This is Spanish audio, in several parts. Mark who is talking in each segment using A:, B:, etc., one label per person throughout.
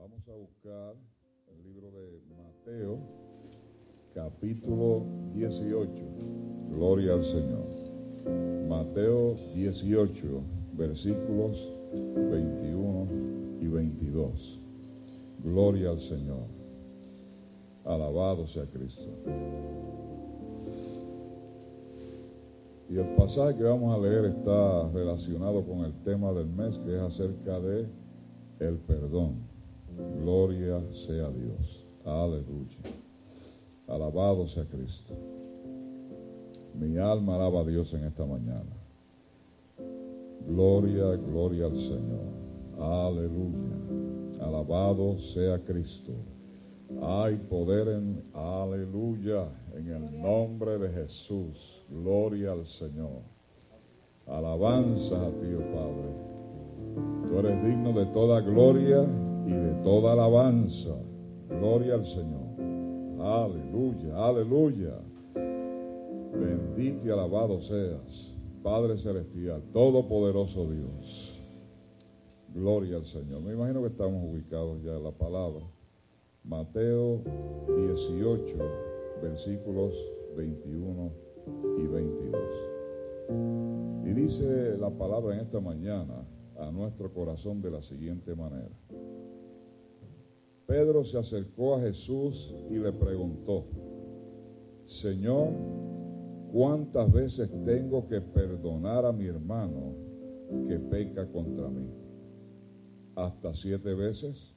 A: Vamos a buscar el libro de Mateo, capítulo 18. Gloria al Señor. Mateo 18, versículos 21 y 22. Gloria al Señor. Alabado sea Cristo. Y el pasaje que vamos a leer está relacionado con el tema del mes, que es acerca de el perdón. Gloria sea Dios. Aleluya. Alabado sea Cristo. Mi alma alaba a Dios en esta mañana. Gloria, gloria al Señor. Aleluya. Alabado sea Cristo. Hay poder en aleluya en el nombre de Jesús. Gloria al Señor. Alabanza a ti, oh Padre. Tú eres digno de toda gloria y de toda alabanza. Gloria al Señor. Aleluya, aleluya. Bendito y alabado seas, Padre Celestial, Todopoderoso Dios. Gloria al Señor. Me imagino que estamos ubicados ya en la palabra. Mateo 18, versículos 21 y 22. Y dice la palabra en esta mañana a nuestro corazón de la siguiente manera. Pedro se acercó a Jesús y le preguntó, Señor, ¿cuántas veces tengo que perdonar a mi hermano que peca contra mí? ¿Hasta siete veces?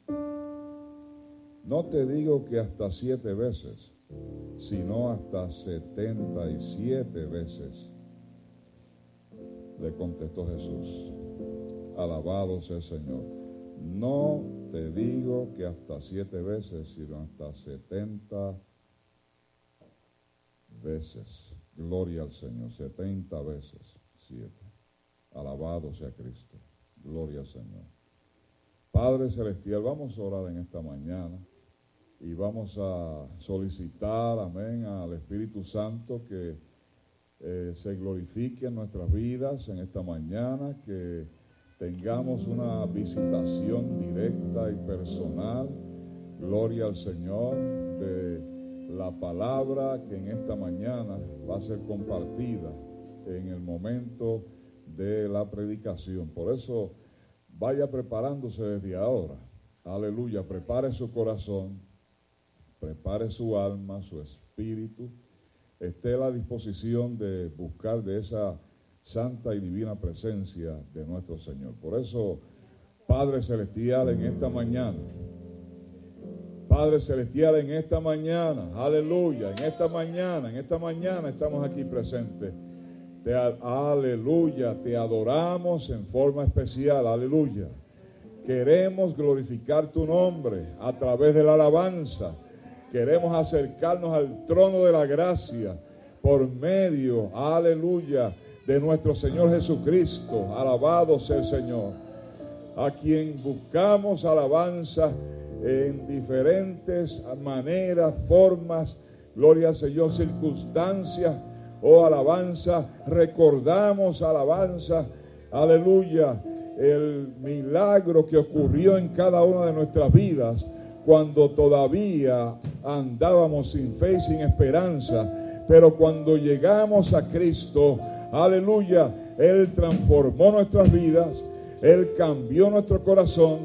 A: No te digo que hasta siete veces, sino hasta setenta y siete veces. Le contestó Jesús, alabado sea el Señor. No te digo que hasta siete veces, sino hasta setenta veces. Gloria al Señor, setenta veces, siete. Alabado sea Cristo. Gloria al Señor. Padre Celestial, vamos a orar en esta mañana y vamos a solicitar, amén, al Espíritu Santo que eh, se glorifique en nuestras vidas en esta mañana, que tengamos una visitación directa y personal, gloria al Señor, de la palabra que en esta mañana va a ser compartida en el momento de la predicación. Por eso vaya preparándose desde ahora. Aleluya, prepare su corazón, prepare su alma, su espíritu, esté a la disposición de buscar de esa santa y divina presencia de nuestro Señor. Por eso, Padre Celestial, en esta mañana, Padre Celestial, en esta mañana, aleluya, en esta mañana, en esta mañana estamos aquí presentes. Te, aleluya, te adoramos en forma especial, aleluya. Queremos glorificar tu nombre a través de la alabanza. Queremos acercarnos al trono de la gracia por medio, aleluya, de nuestro Señor Jesucristo. Alabado sea el Señor. A quien buscamos alabanza en diferentes maneras, formas, gloria al Señor, circunstancias o oh, alabanza. Recordamos alabanza, aleluya, el milagro que ocurrió en cada una de nuestras vidas cuando todavía andábamos sin fe y sin esperanza. Pero cuando llegamos a Cristo, Aleluya. Él transformó nuestras vidas. Él cambió nuestro corazón.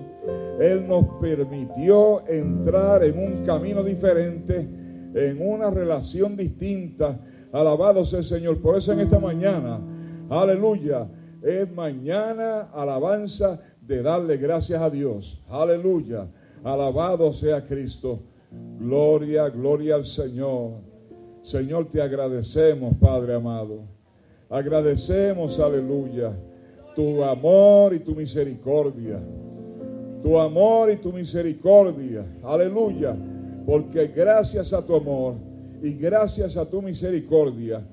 A: Él nos permitió entrar en un camino diferente, en una relación distinta. Alabado sea el Señor. Por eso en esta mañana, aleluya, es mañana alabanza de darle gracias a Dios. Aleluya. Alabado sea Cristo. Gloria, gloria al Señor. Señor, te agradecemos, Padre amado. Agradecemos, aleluya, tu amor y tu misericordia. Tu amor y tu misericordia. Aleluya. Porque gracias a tu amor y gracias a tu misericordia,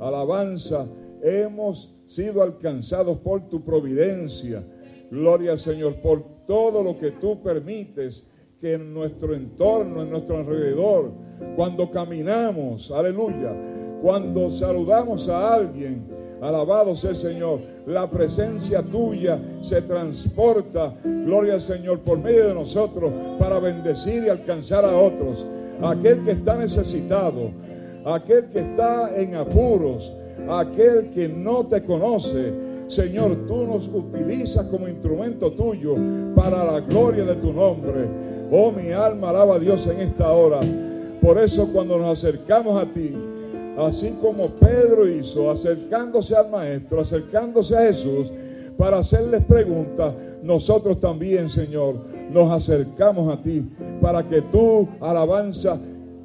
A: alabanza, hemos sido alcanzados por tu providencia. Gloria al Señor por todo lo que tú permites que en nuestro entorno, en nuestro alrededor, cuando caminamos, aleluya, cuando saludamos a alguien, Alabado sea el Señor. La presencia tuya se transporta, gloria al Señor, por medio de nosotros para bendecir y alcanzar a otros. Aquel que está necesitado, aquel que está en apuros, aquel que no te conoce. Señor, tú nos utilizas como instrumento tuyo para la gloria de tu nombre. Oh, mi alma alaba a Dios en esta hora. Por eso cuando nos acercamos a ti, así como Pedro hizo, acercándose al Maestro, acercándose a Jesús, para hacerles preguntas, nosotros también, Señor, nos acercamos a ti para que tú, alabanza,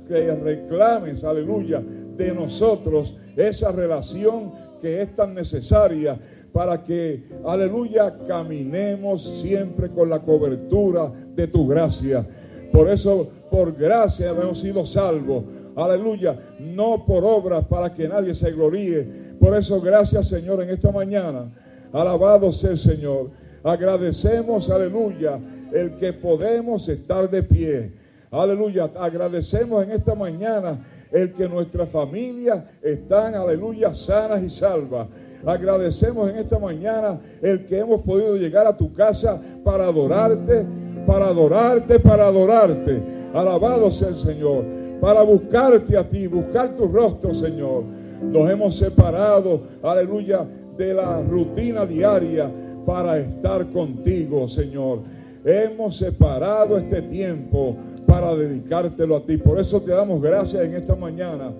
A: que reclames, aleluya, de nosotros esa relación que es tan necesaria para que, aleluya, caminemos siempre con la cobertura de tu gracia. Por eso, por gracia hemos sido salvos. Aleluya, no por obras para que nadie se gloríe. Por eso, gracias Señor en esta mañana. Alabado sea el Señor. Agradecemos, aleluya, el que podemos estar de pie. Aleluya, agradecemos en esta mañana el que nuestras familias están, aleluya, sanas y salvas. Agradecemos en esta mañana el que hemos podido llegar a tu casa para adorarte, para adorarte, para adorarte. Alabado sea el Señor, para buscarte a ti, buscar tu rostro, Señor. Nos hemos separado, aleluya, de la rutina diaria para estar contigo, Señor. Hemos separado este tiempo para dedicártelo a ti. Por eso te damos gracias en esta mañana,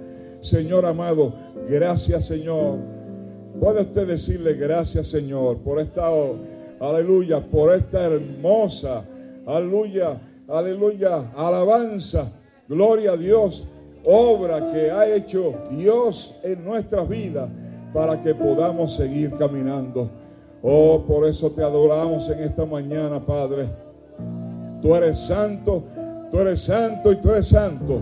A: Señor amado. Gracias, Señor. Puede usted decirle gracias, Señor, por esta, aleluya, por esta hermosa, aleluya, aleluya, alabanza, gloria a Dios, obra que ha hecho Dios en nuestras vidas para que podamos seguir caminando. Oh, por eso te adoramos en esta mañana, Padre. Tú eres santo Tú eres santo y tú eres santo.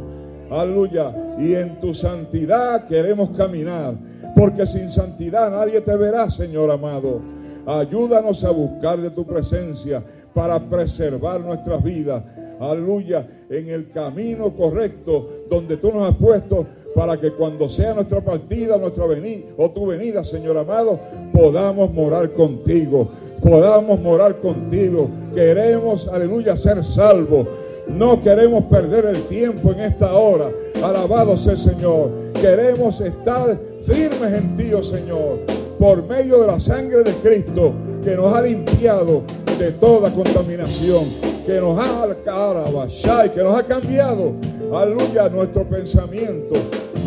A: Aleluya. Y en tu santidad queremos caminar. Porque sin santidad nadie te verá, Señor amado. Ayúdanos a buscar de tu presencia para preservar nuestras vidas. Aleluya. En el camino correcto donde tú nos has puesto para que cuando sea nuestra partida, nuestra venida o tu venida, Señor amado, podamos morar contigo. Podamos morar contigo. Queremos, aleluya, ser salvos no queremos perder el tiempo en esta hora. Alabado sea el Señor. Queremos estar firmes en ti, oh Señor, por medio de la sangre de Cristo que nos ha limpiado de toda contaminación, que nos ha y que nos ha cambiado, aleluya, nuestro pensamiento.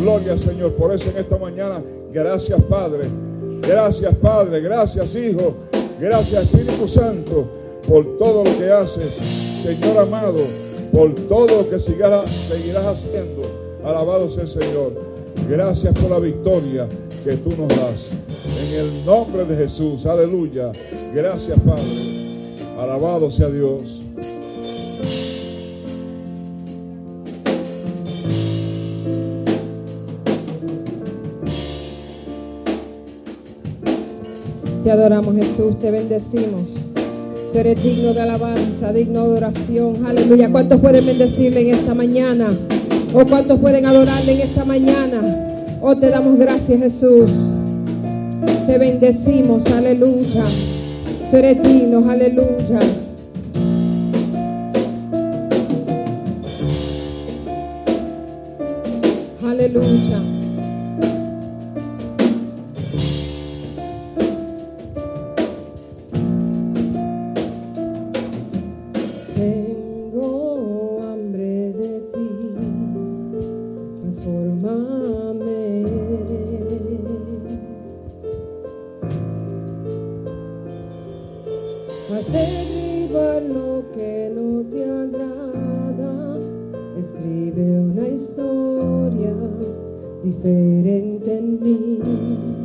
A: Gloria Señor. Por eso en esta mañana, gracias Padre, gracias Padre, gracias Hijo, gracias Espíritu Santo por todo lo que haces, Señor amado por todo lo que seguirás, seguirás haciendo. Alabado sea el Señor. Gracias por la victoria que tú nos das. En el nombre de Jesús. Aleluya. Gracias, Padre. Alabado sea Dios.
B: Te adoramos Jesús, te bendecimos. Tú eres digno de alabanza, digno de oración. Aleluya. ¿Cuántos pueden bendecirle en esta mañana? ¿O cuántos pueden adorarle en esta mañana? ¿O te damos gracias, Jesús? Te bendecimos. Aleluya. Tú eres digno. Aleluya. Aleluya. diferente en mí.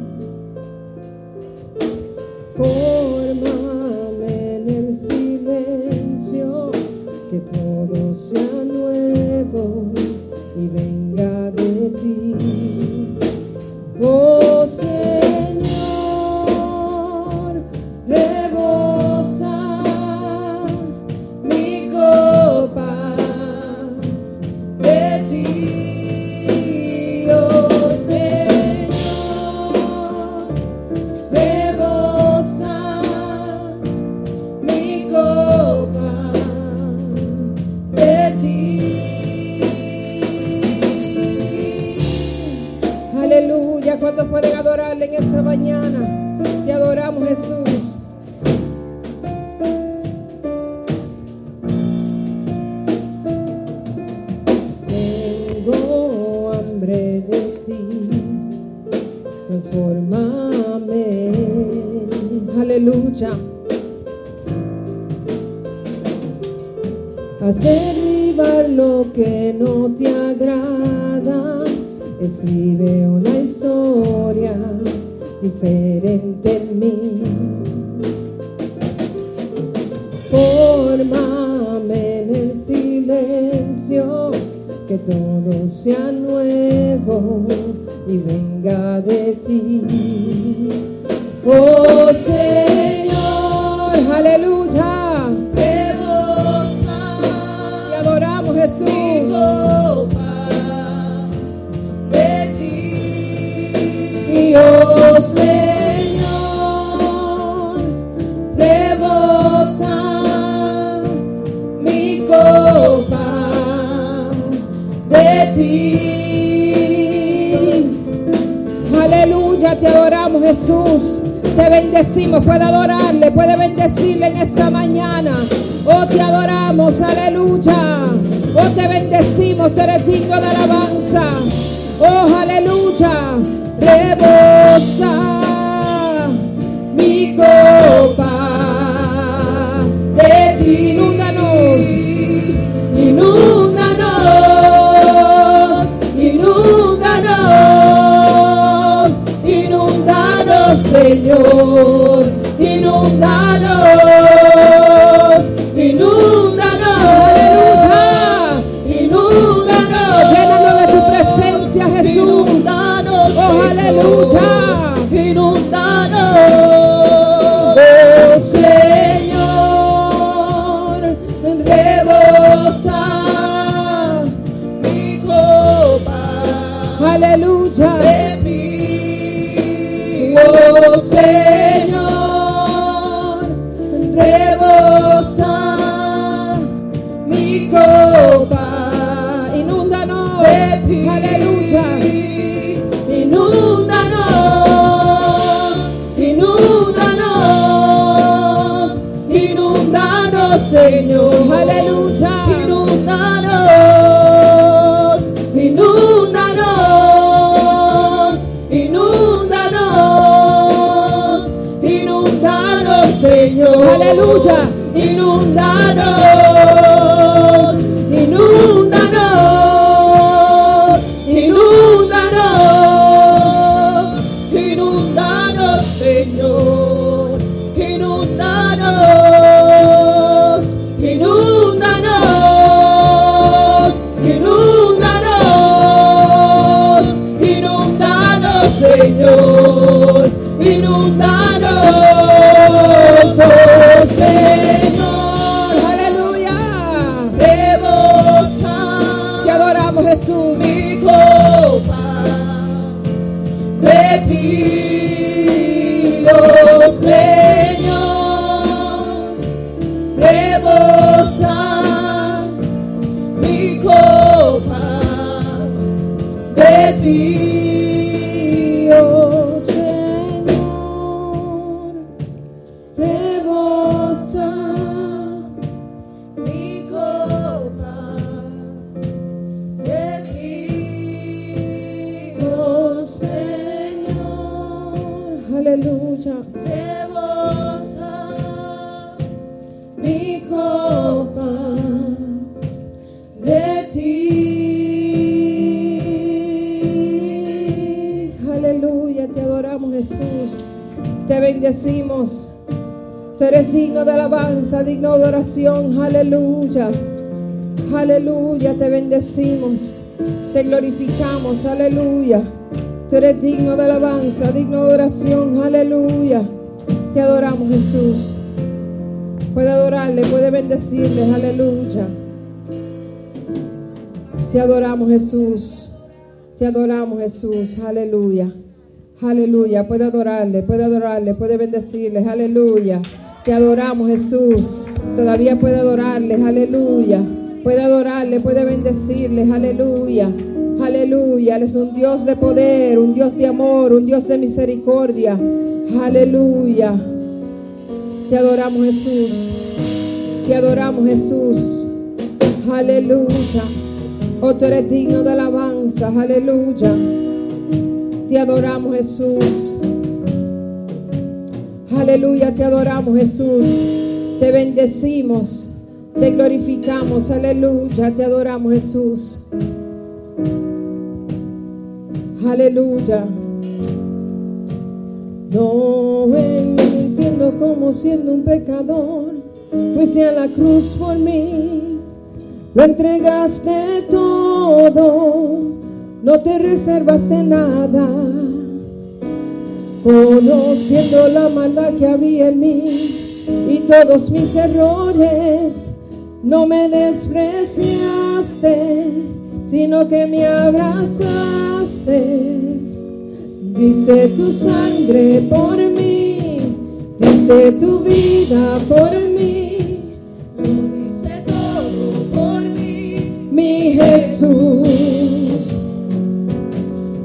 B: Aleluya. de ti. Oh Señor, rebosa
C: mi copa.
B: Inúndanos.
C: De ti.
B: Aleluya.
C: Inúndanos, inúndanos, inúndanos, Señor.
B: Aleluya. Aleluya.
C: Inúndanos,
B: alabanza, digno de oración. Aleluya. Aleluya, te bendecimos. Te glorificamos. Aleluya. Tú eres digno de alabanza, digno de oración. Aleluya. Te adoramos Jesús. Puede adorarle, puede bendecirle. Aleluya. Te adoramos Jesús. Te adoramos Jesús. Aleluya. Aleluya. Puede adorarle, puede adorarle, puede bendecirle. Aleluya. Te adoramos Jesús. Todavía puede adorarle. Aleluya. Puede adorarle, puede bendecirle. Aleluya. Aleluya. Es un Dios de poder, un Dios de amor, un Dios de misericordia. Aleluya. Te adoramos Jesús. Te adoramos Jesús. Aleluya. Oh, tú eres digno de alabanza. Aleluya. Te adoramos Jesús. Aleluya, te adoramos Jesús. Te bendecimos. Te glorificamos, aleluya, te adoramos Jesús. Aleluya. No entiendo cómo siendo un pecador fuiste a la cruz por mí. Lo entregaste todo, no te reservaste nada. Conociendo la maldad que había en mí todos mis errores, no me despreciaste, sino que me abrazaste. Diste tu sangre por mí, diste tu vida por mí,
C: dice todo por mí.
B: mi Jesús.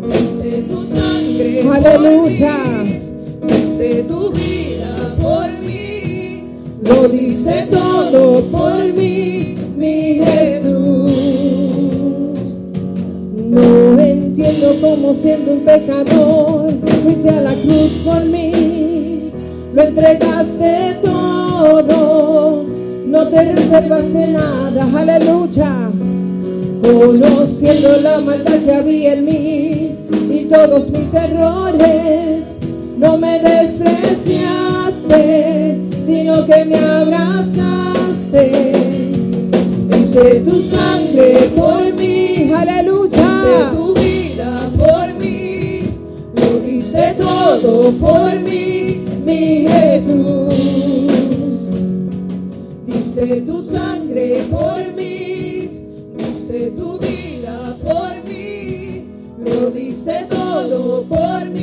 C: Diste tu sangre
B: Aleluya.
C: Diste tu vida por mí.
B: Lo dice todo por mí, mi Jesús. No entiendo cómo siendo un pecador fuiste a la cruz por mí. Lo entregaste todo, no te reservaste nada, aleluya. Conociendo la maldad que había en mí y todos mis errores, no me despreciaste, sino que me abrazaste. Dice tu sangre por mí,
C: Diste
B: aleluya.
C: tu vida por mí. Lo dice todo por mí.
B: mi Jesús.
C: Diste tu sangre por mí, diste tu vida por mí, lo diste todo por mí,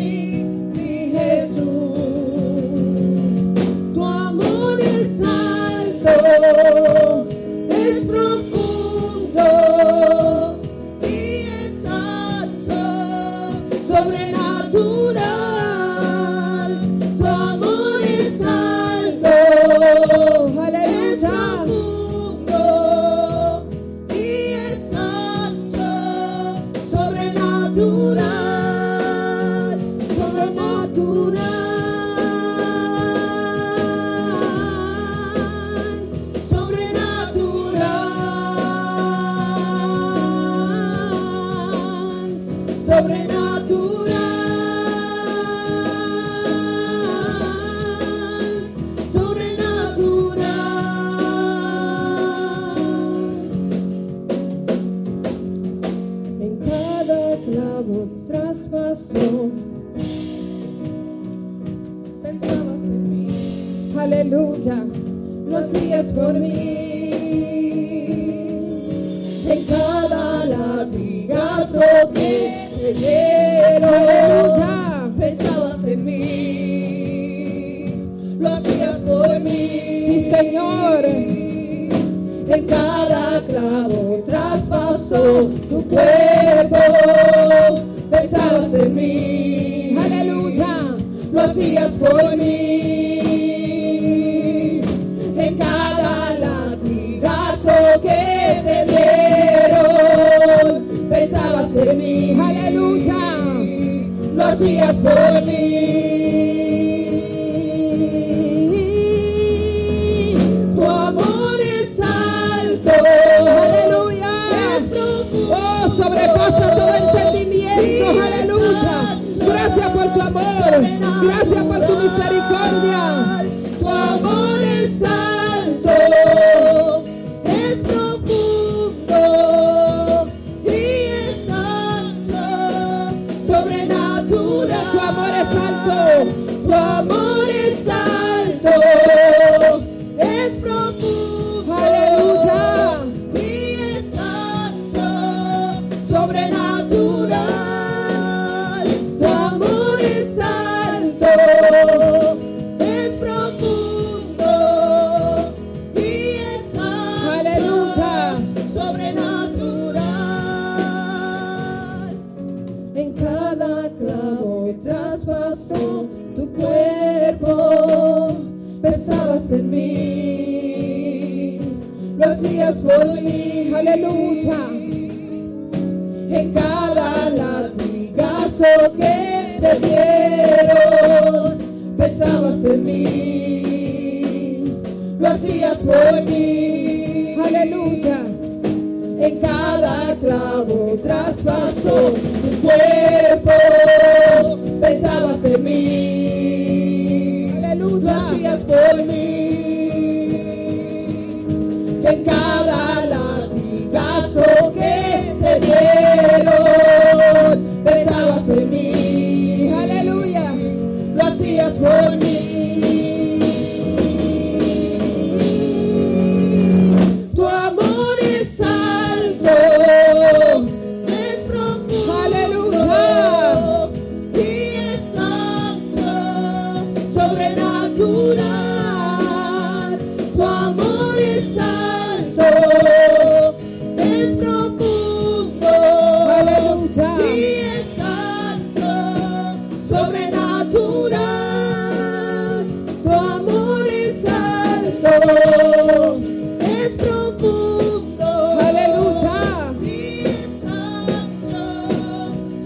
B: aleluya, lo hacías por mí.
C: En cada latigazo que te dieron,
B: Aleluya.
C: pensabas en mí, lo hacías por mí.
B: Sí, Señor.
C: En cada clavo traspasó tu cuerpo, pensabas en mí,
B: Aleluya.
C: lo hacías por mí. En mí.
B: Aleluya.
C: Lo hacías por mí. Tu amor es alto.
B: Aleluya.
C: Es.
B: Oh, sobrepasa todo entendimiento. Aleluya. Gracias por tu amor. Gracias por tu misericordia.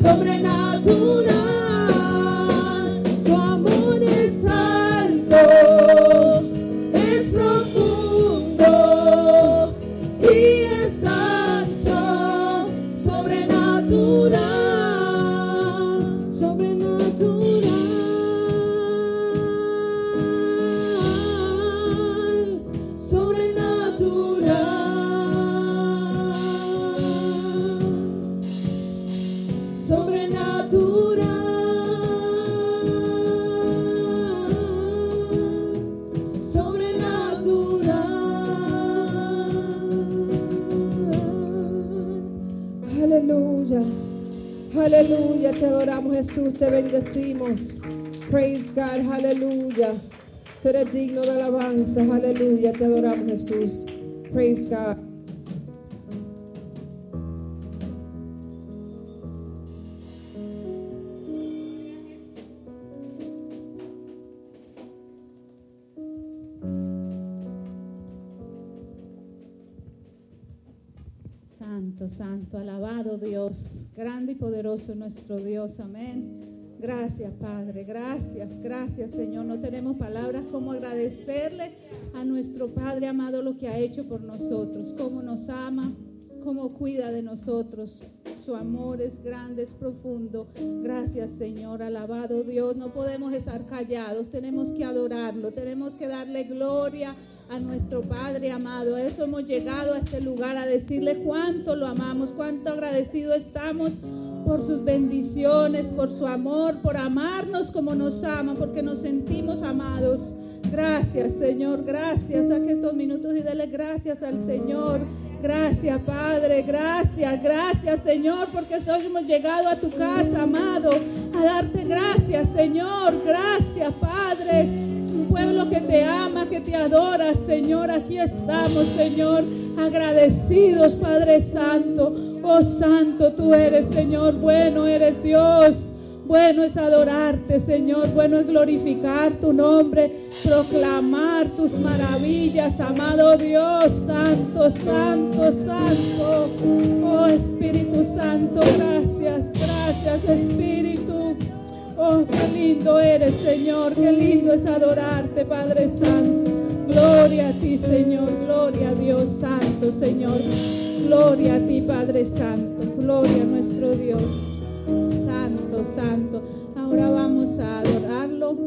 B: sobre Tú eres digno de alabanza. Aleluya. Te adoramos Jesús. Praise God.
D: Santo, santo, alabado Dios, grande y poderoso nuestro Dios, amén. Gracias Padre, gracias, gracias Señor. No tenemos palabras como agradecerle a nuestro Padre amado lo que ha hecho por nosotros, cómo nos ama, cómo cuida de nosotros. Su amor es grande, es profundo. Gracias Señor, alabado Dios. No podemos estar callados, tenemos que adorarlo, tenemos que darle gloria a nuestro Padre amado. A eso hemos llegado a este lugar, a decirle cuánto lo amamos, cuánto agradecido estamos por sus bendiciones, por su amor, por amarnos como nos ama, porque nos sentimos amados. Gracias, Señor, gracias. Saque estos minutos y dele gracias al Señor. Gracias, Padre, gracias, gracias, Señor, porque hoy hemos llegado a tu casa, amado, a darte gracias, Señor. Gracias, Padre un pueblo que te ama, que te adora, Señor. Aquí estamos, Señor, agradecidos, Padre Santo. Oh Santo, tú eres, Señor, bueno eres Dios. Bueno es adorarte, Señor. Bueno es glorificar tu nombre, proclamar tus maravillas, amado Dios, Santo, Santo, Santo. Oh Espíritu Santo, gracias, gracias, Espíritu. Oh, qué lindo eres, Señor, qué lindo es adorarte, Padre Santo. Gloria a ti, Señor, gloria a Dios Santo, Señor. Gloria a ti, Padre Santo, gloria a nuestro Dios. Santo, Santo. Ahora vamos a adorarlo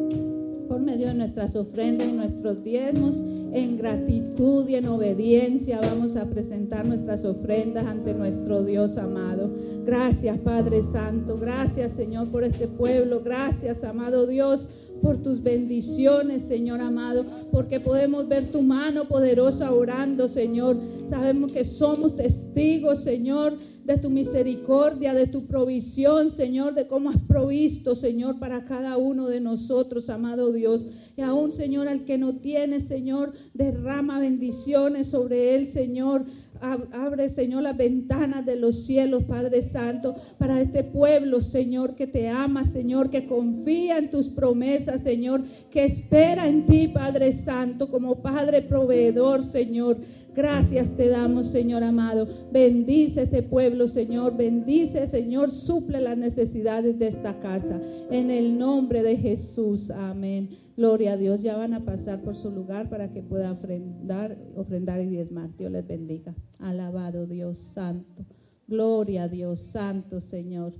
D: por medio de nuestras ofrendas nuestros diezmos. En gratitud y en obediencia vamos a presentar nuestras ofrendas ante nuestro Dios amado. Gracias Padre Santo, gracias Señor por este pueblo, gracias amado Dios por tus bendiciones, Señor amado, porque podemos ver tu mano poderosa orando, Señor. Sabemos que somos testigos, Señor, de tu misericordia, de tu provisión, Señor, de cómo has provisto, Señor, para cada uno de nosotros, amado Dios. Y aún, Señor, al que no tiene, Señor, derrama bendiciones sobre él, Señor. Abre, Señor, las ventanas de los cielos, Padre Santo, para este pueblo, Señor, que te ama, Señor, que confía en tus promesas, Señor, que espera en ti, Padre Santo, como Padre proveedor, Señor. Gracias te damos, Señor amado. Bendice este pueblo, Señor. Bendice, Señor. Suple las necesidades de esta casa. En el nombre de Jesús. Amén. Gloria a Dios. Ya van a pasar por su lugar para que puedan ofrendar, ofrendar y diezmar. Dios les bendiga. Alabado Dios Santo. Gloria a Dios Santo, Señor.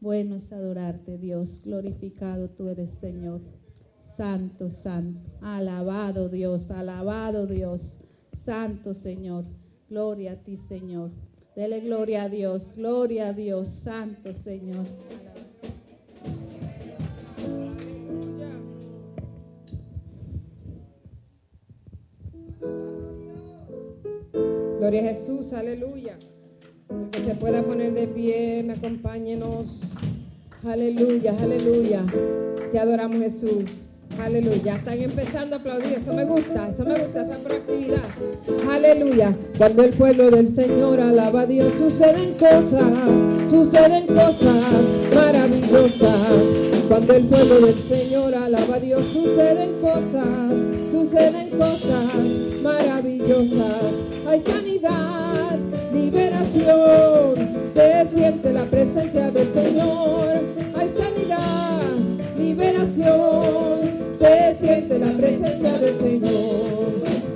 D: Bueno es adorarte, Dios. Glorificado tú eres, Señor. Santo, santo. Alabado Dios, alabado Dios. Santo, Señor. Gloria a ti, Señor. Dele gloria a Dios, gloria a Dios. Santo, Señor.
B: Gloria a Jesús, aleluya. Que se pueda poner de pie, me acompáñenos. Aleluya, aleluya. Te adoramos Jesús. Aleluya. Están empezando a aplaudir. Eso me gusta, eso me gusta, esa proactividad. Aleluya. Cuando el pueblo del Señor alaba a Dios, suceden cosas, suceden cosas maravillosas. Cuando el pueblo del Señor alaba a Dios, suceden cosas, suceden cosas maravillosas. Hay sanidad, liberación, se siente la presencia del Señor. Hay sanidad, liberación, se siente la presencia del Señor.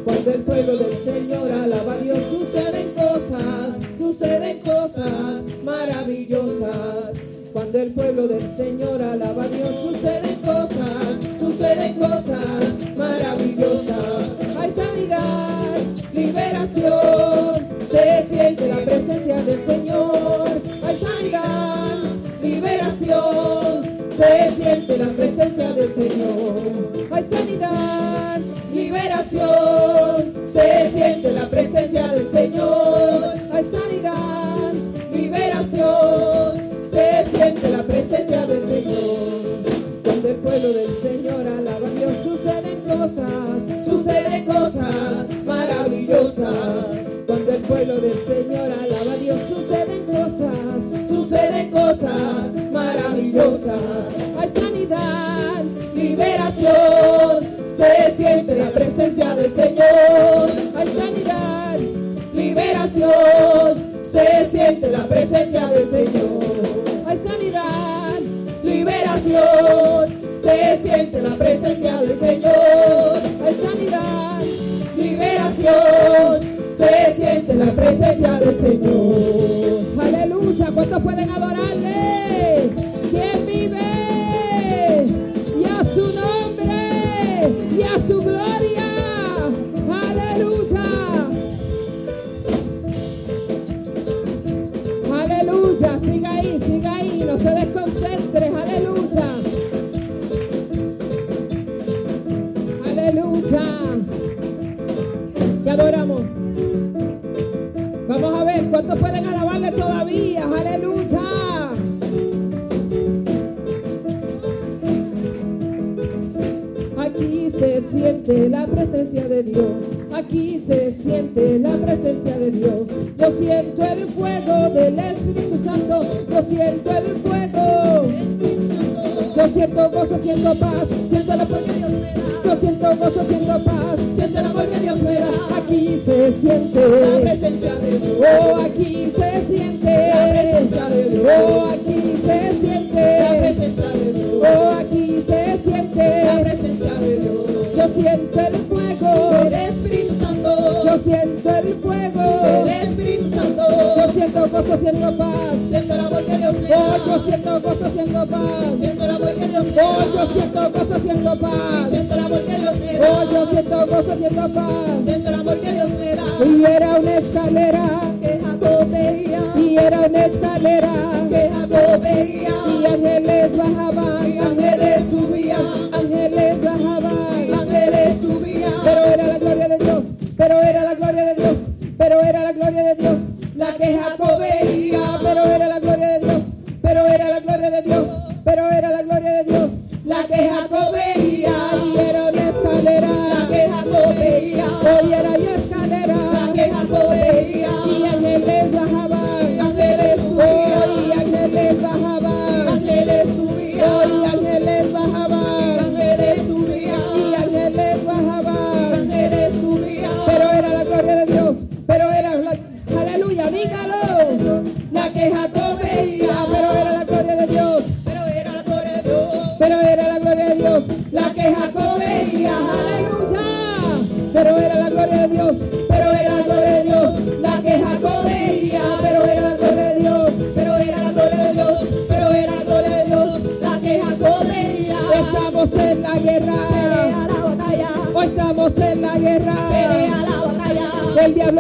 B: Cuando el pueblo del Señor alaba a Dios, suceden cosas, suceden cosas maravillosas. Cuando el pueblo del Señor alaba a Dios, suceden cosas, suceden cosas maravillosas. Hay sanidad, liberación, se siente la presencia del Señor. Hay sanidad, liberación, se siente la presencia del Señor. Hay sanidad, liberación, se siente la presencia del Señor. Hay sanidad, liberación, se siente la presencia del Señor. Cuando el pueblo del Señor alaba a Dios, suceden cosas, suceden cosas maravillosas. Cuando el pueblo del Señor alaba a Dios, suceden cosas, suceden cosas maravillosas. Hay sanidad, liberación, se siente la presencia del Señor. Hay sanidad, liberación, se siente la presencia del Señor. Hay sanidad, liberación, se siente la presencia del Señor. Hay sanidad, liberación, se siente la presencia del Señor. Aleluya, ¿cuántos pueden adorarle? ¿Quién vive? Y a su nombre, y a su gloria. Aleluya. Aleluya, siga ahí, siga ahí, no se desconcentre, aleluya. Aleluya. Te adoramos. Siente la presencia de Dios. Aquí se siente la presencia de Dios. Yo siento el fuego del Espíritu Santo. Yo siento el fuego. Yo siento gozo, siento paz. Siento la paz que Dios siento gozo, siento paz. Siento el amor que Dios me da. Aquí se siente la presencia de Dios. Oh, aquí se siente la presencia de Dios. Oh, aquí se siente la presencia de Dios. Oh, aquí se siente la presencia de Dios. Yo siento el fuego del Espíritu Santo. Yo siento el fuego del Espíritu Santo. Yo siento gozo, siento paz. Siento el amor que Dios me da. Oh, yo siento gozo, siento paz. Siento el amor que Dios me da. Oh, yo siento gozo, siento paz. Siento yo siento gozo, siento paz. Siento el amor que Dios me da. Y era una escalera que Jacob veía. Y era una escalera que Jacob veía. Y ángeles bajaban,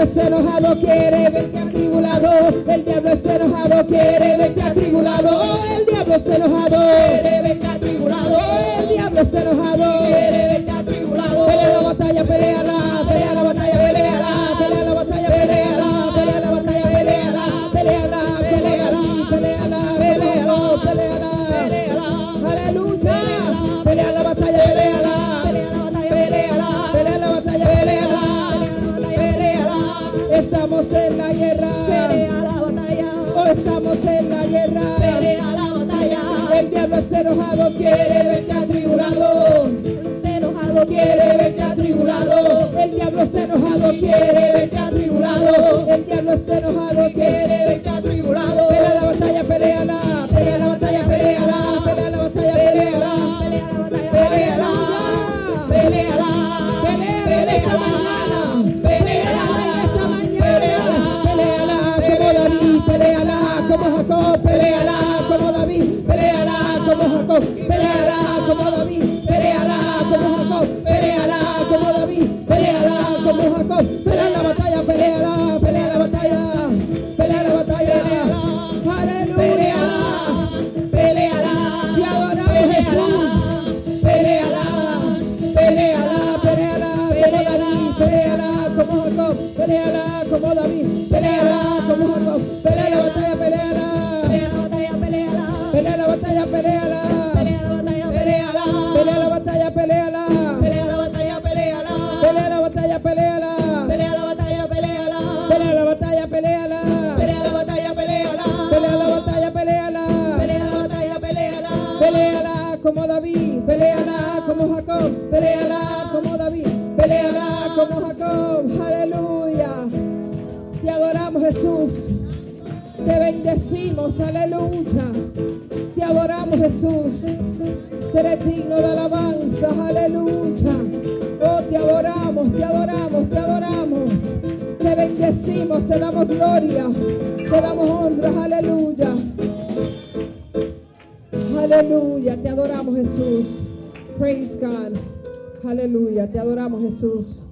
B: es enojado, quiere verte atribulado. El diablo es enojado, quiere verte atribulado. El diablo es enojado, quiere verte el es enojado, quiere verte atribulado, está enojado, quiere verte atribulado, el diablo está enojado, quiere verte atribulado, el diablo está enojado, quiere verte atribulado, pelea la batalla, peleala, pelea la batalla, peleala, pelea la batalla, peleala, pelea la batalla, peleala, peleala, peleala esta mañana, peleala. Esta mañana, peleala. Como David, peleala. Como Jacob, peleala. Como David, peleala. como Marracão. Aleluya. Te adoramos Jesús. Eres digno de alabanza, aleluya. Oh, te adoramos, te adoramos, te adoramos. Te bendecimos, te damos gloria, te damos honra, aleluya. Aleluya, te adoramos Jesús. Praise God. Aleluya, te adoramos Jesús.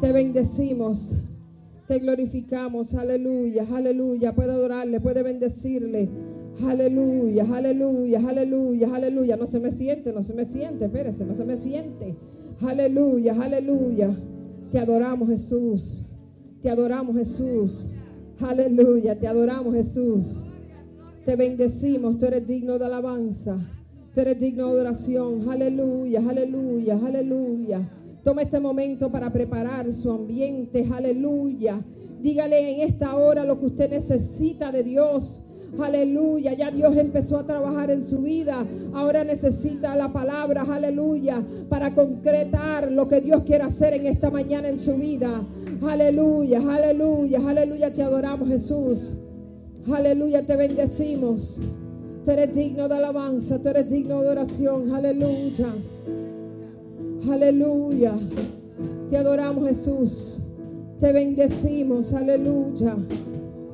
B: Te bendecimos. Te glorificamos, aleluya, aleluya. Puede adorarle, puede bendecirle. Aleluya, aleluya, aleluya, aleluya. No se me siente, no se me siente, espérese, no se me siente. Aleluya, aleluya. Te adoramos, Jesús. Te adoramos, Jesús. Aleluya, te adoramos, Jesús. Te bendecimos, tú eres digno de alabanza. Tú eres digno de adoración. Aleluya, aleluya, aleluya. Toma este momento para preparar su ambiente. Aleluya. Dígale en esta hora lo que usted necesita de Dios. Aleluya, ya Dios empezó a trabajar en su vida. Ahora necesita la palabra, aleluya, para concretar lo que Dios quiere hacer en esta mañana en su vida. Aleluya, aleluya, aleluya, te adoramos Jesús. Aleluya, te bendecimos. Tú eres digno de alabanza, tú eres digno de oración. Aleluya. Aleluya. Te adoramos Jesús. Te bendecimos. Aleluya.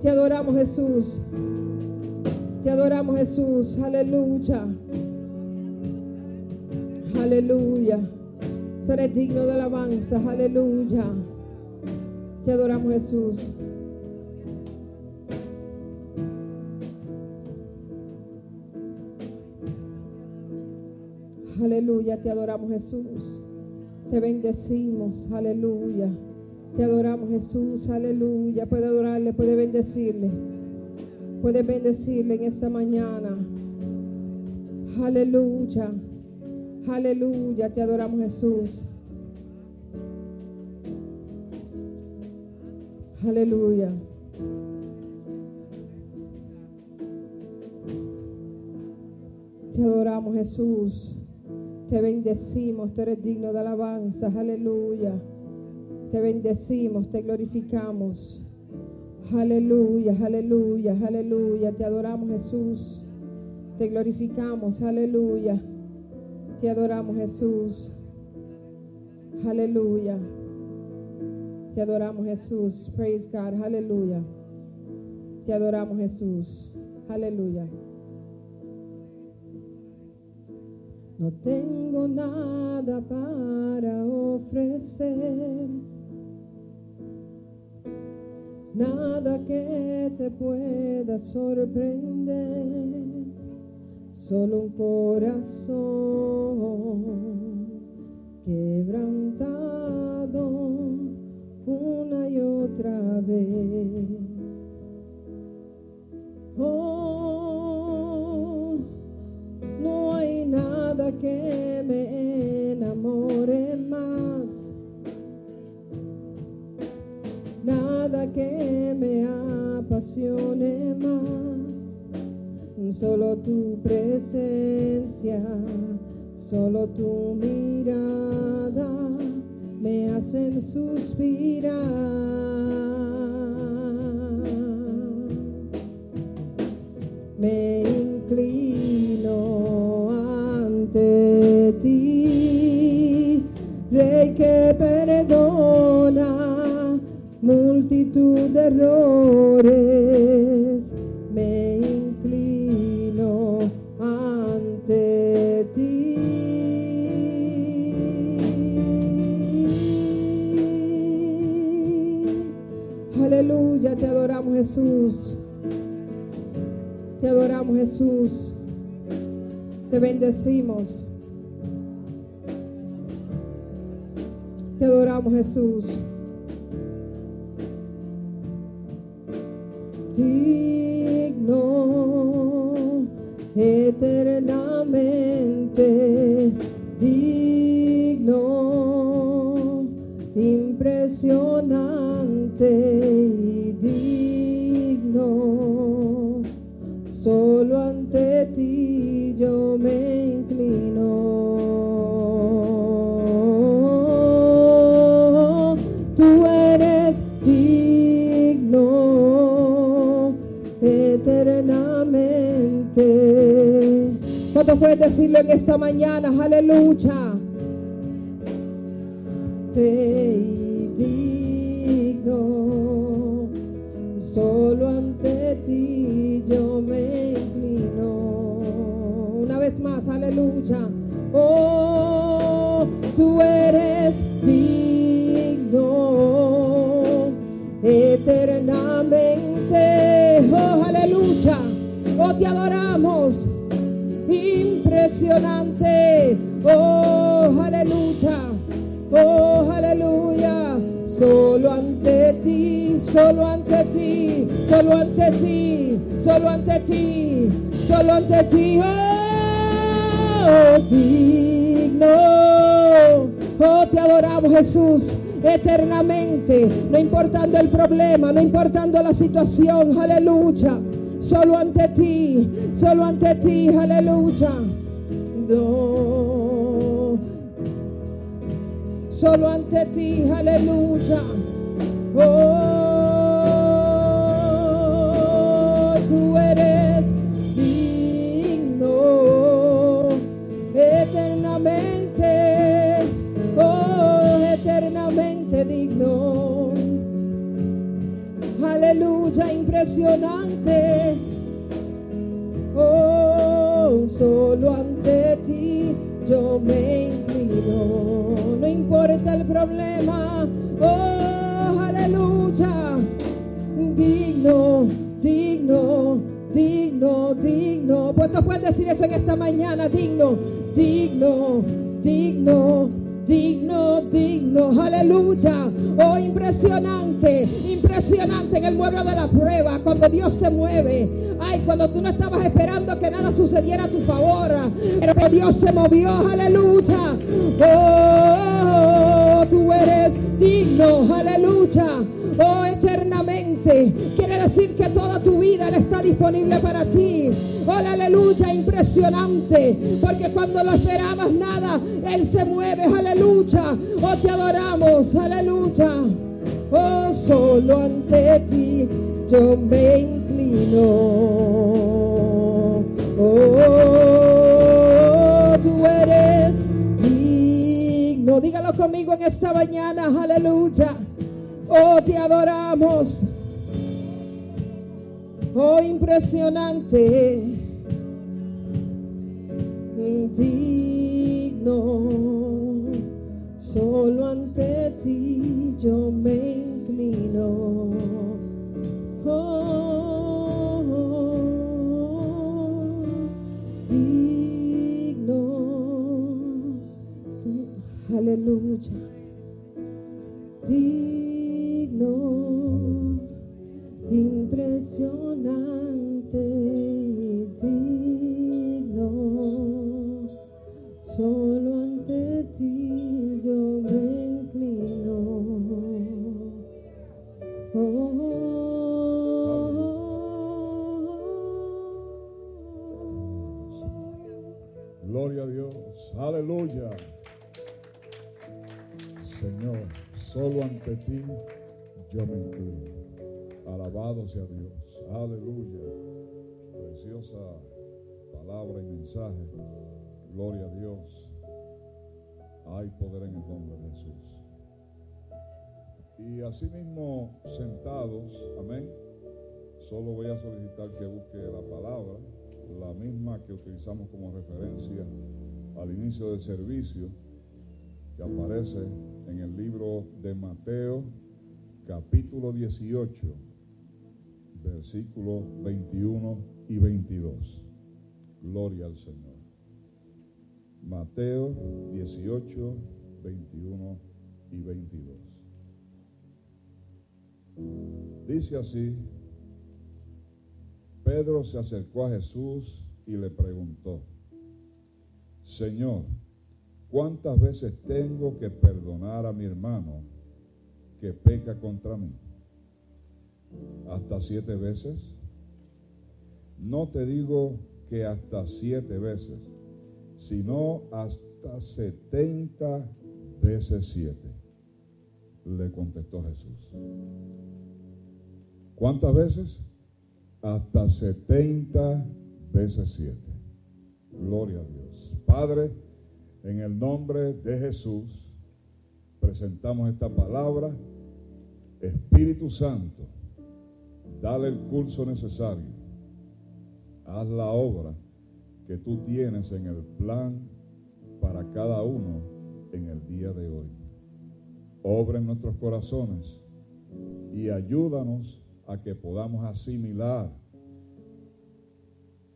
B: Te adoramos Jesús. Te adoramos Jesús. Aleluya. Aleluya. Tú eres digno de alabanza. Aleluya. Te adoramos Jesús. Aleluya, te adoramos Jesús. Te bendecimos, aleluya. Te adoramos Jesús, aleluya. Puede adorarle, puede bendecirle. Puede bendecirle en esta mañana. Aleluya. Aleluya, te adoramos Jesús. Aleluya. Te adoramos Jesús. Te bendecimos, tú eres digno de alabanza, aleluya. Te bendecimos, te glorificamos. Aleluya, aleluya, aleluya. Te adoramos Jesús. Te glorificamos, aleluya. Te adoramos Jesús. Aleluya. Te adoramos Jesús. Praise God. Aleluya. Te adoramos Jesús. Aleluya. No tengo nada para ofrecer. nada que te pueda sorprender, solo un corazón quebrantado una y otra vez. Oh, hay nada que me enamore más, nada que me apasione más, solo tu presencia, solo tu mirada me hacen suspirar. Me inclino ante ti, Rey que perdona multitud de errores, me inclino ante ti. Aleluya, te adoramos Jesús. Te adoramos Jesús. Te bendecimos. Te adoramos Jesús. Digno eternamente. Digno impresionante y digno. Solo ante ti yo me inclino. Tú eres digno eternamente. ¿Cuánto puedes decirlo en esta mañana? Aleluya. Te digno. Solo ante ti aleluya. Oh, tú eres digno eternamente. Oh, aleluya. Oh, te adoramos. Impresionante. Oh, aleluya. Oh, aleluya. Solo ante ti, solo ante ti, solo ante ti, solo ante ti, solo ante ti. Oh, digno. Oh, te adoramos Jesús eternamente, no importando el problema, no importando la situación, aleluya. Solo ante ti, solo ante ti, aleluya. No. Solo ante ti, aleluya. Oh, eternamente, oh, eternamente digno. Aleluya, impresionante. Oh, solo ante ti yo me inclino. No importa el problema. Oh, aleluya. Digno, digno, digno, digno. ¿Cuántos pueden decir eso en esta mañana? Digno, digno, digno, digno, digno. Aleluya. Oh, impresionante, impresionante en el mueble de la prueba. Cuando Dios se mueve. Ay, cuando tú no estabas esperando que nada sucediera a tu favor. Pero Dios se movió. Aleluya. Oh, tú eres digno. Aleluya. Oh, eternamente. Quiere decir que toda tu vida Él está disponible para ti. Oh, aleluya, impresionante. Porque cuando no esperabas nada, Él se mueve. Aleluya. Oh, te adoramos. Aleluya. Oh, solo ante ti yo me inclino. Oh, tú eres digno. Dígalo conmigo en esta mañana. Aleluya. Oh, te adoramos. Oh, impresionante. Digno. Solo ante ti yo me inclino. Oh, digno. Aleluya.
A: Gloria a Dios. Aleluya. Señor, solo ante ti yo me inclino. Alabado sea Dios. Aleluya. Preciosa palabra y mensaje. Gloria a Dios. Hay poder en el nombre de Jesús. Y asimismo, sentados, amén. Solo voy a solicitar que busque la palabra, la misma que utilizamos como referencia al inicio del servicio, que aparece en el libro de Mateo, capítulo 18, versículos 21 y 22. Gloria al Señor. Mateo 18, 21 y 22. Dice así, Pedro se acercó a Jesús y le preguntó, Señor, ¿cuántas veces tengo que perdonar a mi hermano que peca contra mí? ¿Hasta siete veces? No te digo que hasta siete veces, sino hasta setenta veces siete, le contestó Jesús. ¿Cuántas veces? Hasta setenta veces siete. Gloria a Dios. Padre, en el nombre de Jesús, presentamos esta palabra. Espíritu Santo, dale el curso necesario. Haz la obra que tú tienes en el plan para cada uno en el día de hoy. Obra en nuestros corazones y ayúdanos a que podamos asimilar,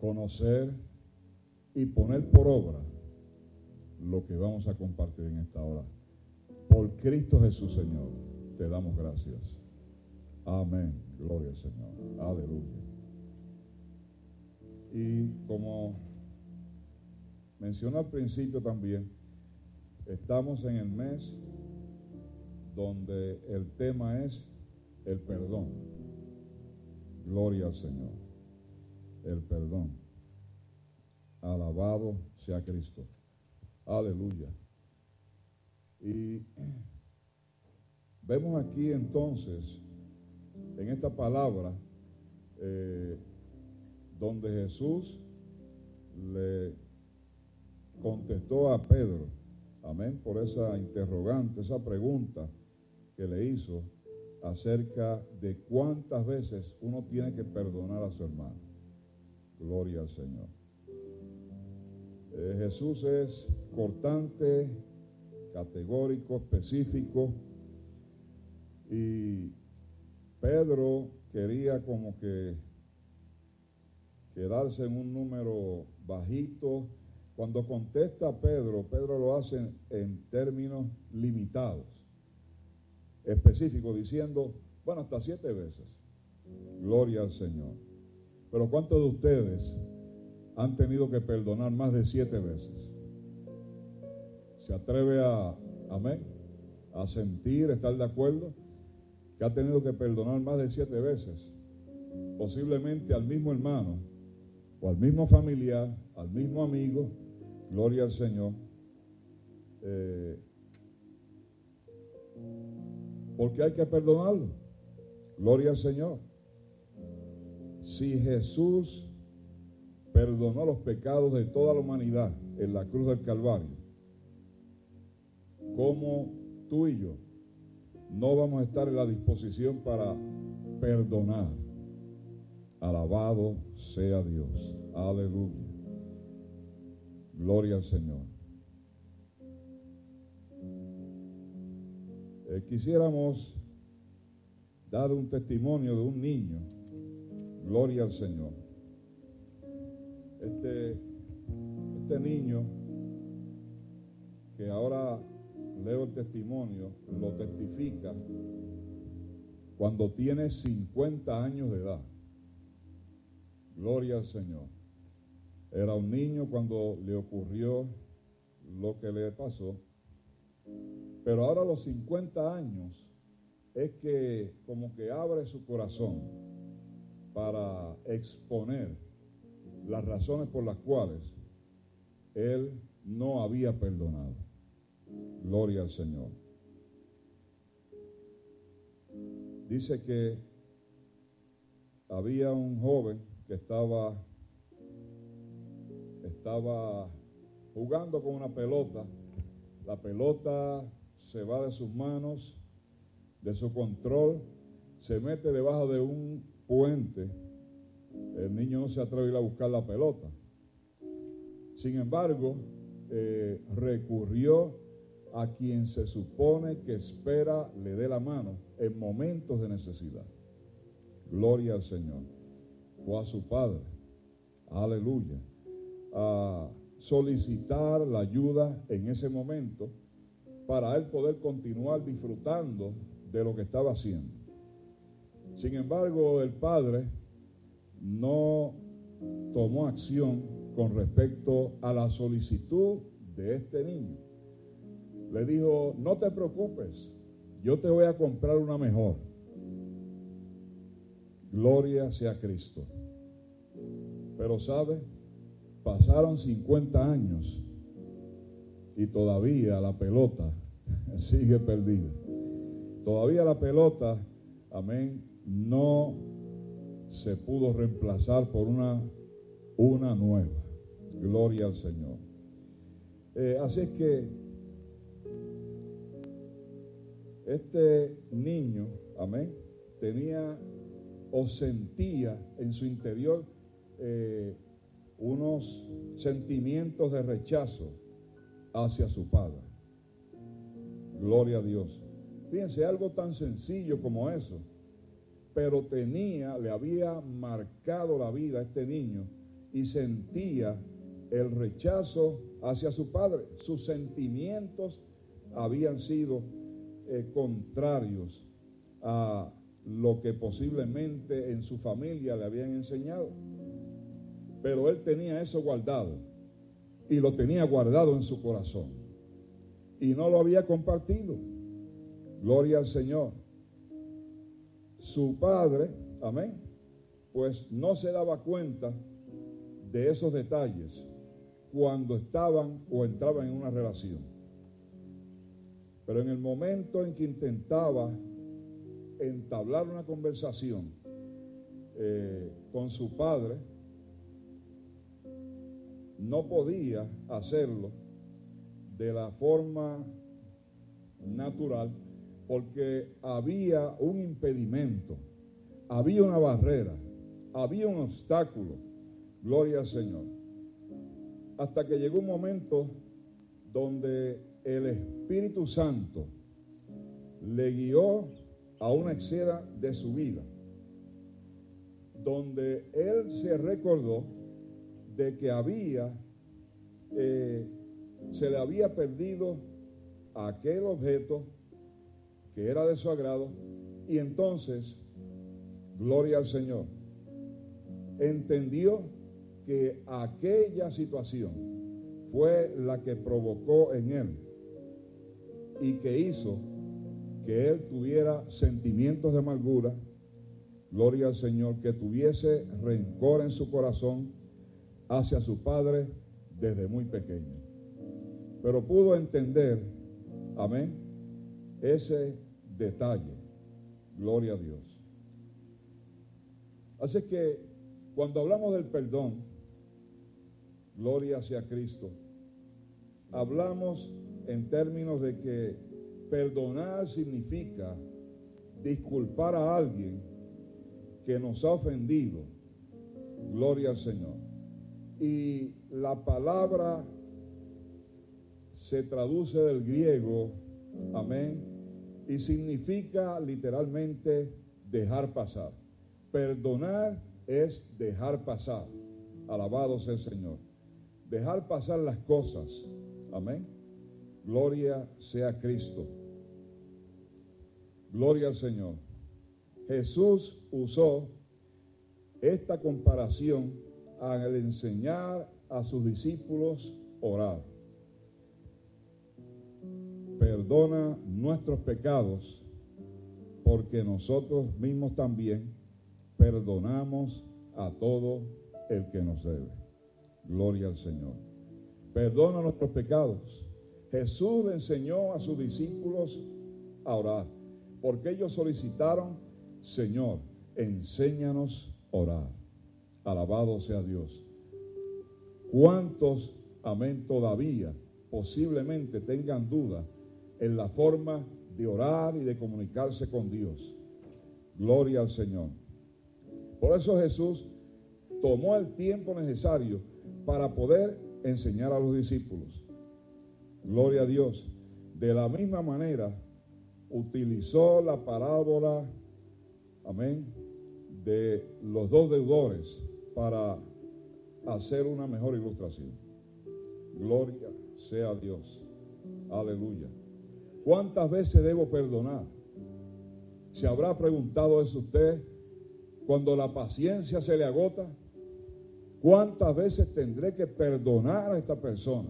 A: conocer y poner por obra lo que vamos a compartir en esta hora. Por Cristo Jesús, Señor, te damos gracias. Amén. Gloria al Señor. Aleluya. Y como mencioné al principio también, estamos en el mes donde el tema es el perdón. Gloria al Señor. El perdón. Alabado sea Cristo. Aleluya. Y vemos aquí entonces, en esta palabra, eh, donde Jesús le contestó a Pedro, amén, por esa interrogante, esa pregunta que le hizo acerca de cuántas veces uno tiene que perdonar a su hermano. Gloria al Señor. Eh, Jesús es cortante, categórico, específico, y Pedro quería como que quedarse en un número bajito. Cuando contesta Pedro, Pedro lo hace en, en términos limitados, específicos, diciendo, bueno, hasta siete veces. Gloria al Señor. Pero ¿cuántos de ustedes han tenido que perdonar más de siete veces? ¿Se atreve a, amén, a sentir, estar de acuerdo? Que ha tenido que perdonar más de siete veces. Posiblemente al mismo hermano, o al mismo familiar, al mismo amigo, gloria al Señor. Eh, porque hay que perdonarlo. Gloria al Señor. Si Jesús perdonó los pecados de toda la humanidad en la cruz del Calvario, ¿cómo tú y yo no vamos a estar en la disposición para perdonar? Alabado sea Dios. Aleluya. Gloria al Señor. Eh, quisiéramos dar un testimonio de un niño. Gloria al Señor. Este, este niño que ahora leo el testimonio, lo testifica cuando tiene 50 años de edad. Gloria al Señor. Era un niño cuando le ocurrió lo que le pasó. Pero ahora los 50 años es que como que abre su corazón para exponer las razones por las cuales él no había perdonado. Gloria al Señor. Dice que había un joven que estaba, estaba jugando con una pelota. La pelota se va de sus manos, de su control, se mete debajo de un puente. El niño no se atreve a ir a buscar la pelota. Sin embargo, eh, recurrió a quien se supone que espera le dé la mano en momentos de necesidad. Gloria al Señor. O a su Padre. Aleluya. A solicitar la ayuda en ese momento para él poder continuar disfrutando de lo que estaba haciendo. Sin embargo, el Padre no tomó acción con respecto a la solicitud de este niño. Le dijo, no te preocupes, yo te voy a comprar una mejor. Gloria sea Cristo. Pero sabe, pasaron 50 años y todavía la pelota sigue perdida. Todavía la pelota, amén, no se pudo reemplazar por una, una nueva. Gloria al Señor. Eh, así es que este niño, amén, tenía o sentía en su interior eh, unos sentimientos de rechazo hacia su padre. Gloria a Dios. Fíjense, algo tan sencillo como eso, pero tenía, le había marcado la vida a este niño y sentía el rechazo hacia su padre. Sus sentimientos habían sido eh, contrarios a lo que posiblemente en su familia le habían enseñado. Pero él tenía eso guardado y lo tenía guardado en su corazón y no lo había compartido. Gloria al Señor. Su padre, amén, pues no se daba cuenta de esos detalles cuando estaban o entraban en una relación. Pero en el momento en que intentaba entablar una conversación eh, con su padre, no podía hacerlo de la forma natural porque había un impedimento, había una barrera, había un obstáculo. Gloria al Señor. Hasta que llegó un momento donde el Espíritu Santo le guió a una escena de su vida, donde él se recordó de que había, eh, se le había perdido aquel objeto que era de su agrado, y entonces, gloria al Señor, entendió que aquella situación fue la que provocó en él y que hizo que él tuviera sentimientos de amargura, gloria al Señor, que tuviese rencor en su corazón hacia su padre desde muy pequeño. Pero pudo entender, amén, ese detalle. Gloria a Dios. Así que cuando hablamos del perdón, gloria hacia Cristo, hablamos en términos de que perdonar significa disculpar a alguien que nos ha ofendido. Gloria al Señor. Y la palabra se traduce del griego, amén, y significa literalmente dejar pasar. Perdonar es dejar pasar. Alabado sea el Señor. Dejar pasar las cosas. Amén. Gloria sea Cristo. Gloria al Señor. Jesús usó esta comparación al enseñar a sus discípulos orar. Perdona nuestros pecados porque nosotros mismos también perdonamos a todo el que nos debe. Gloria al Señor. Perdona nuestros pecados. Jesús enseñó a sus discípulos a orar, porque ellos solicitaron, Señor, enséñanos a orar. Alabado sea Dios. ¿Cuántos, amén, todavía posiblemente tengan duda en la forma de orar y de comunicarse con Dios? Gloria al Señor. Por eso Jesús tomó el tiempo necesario para poder enseñar a los discípulos. Gloria a Dios. De la misma manera, utilizó la parábola, amén, de los dos deudores para hacer una mejor ilustración. Gloria sea a Dios. Aleluya. ¿Cuántas veces debo perdonar? ¿Se habrá preguntado eso usted cuando la paciencia se le agota? ¿Cuántas veces tendré que perdonar a esta persona?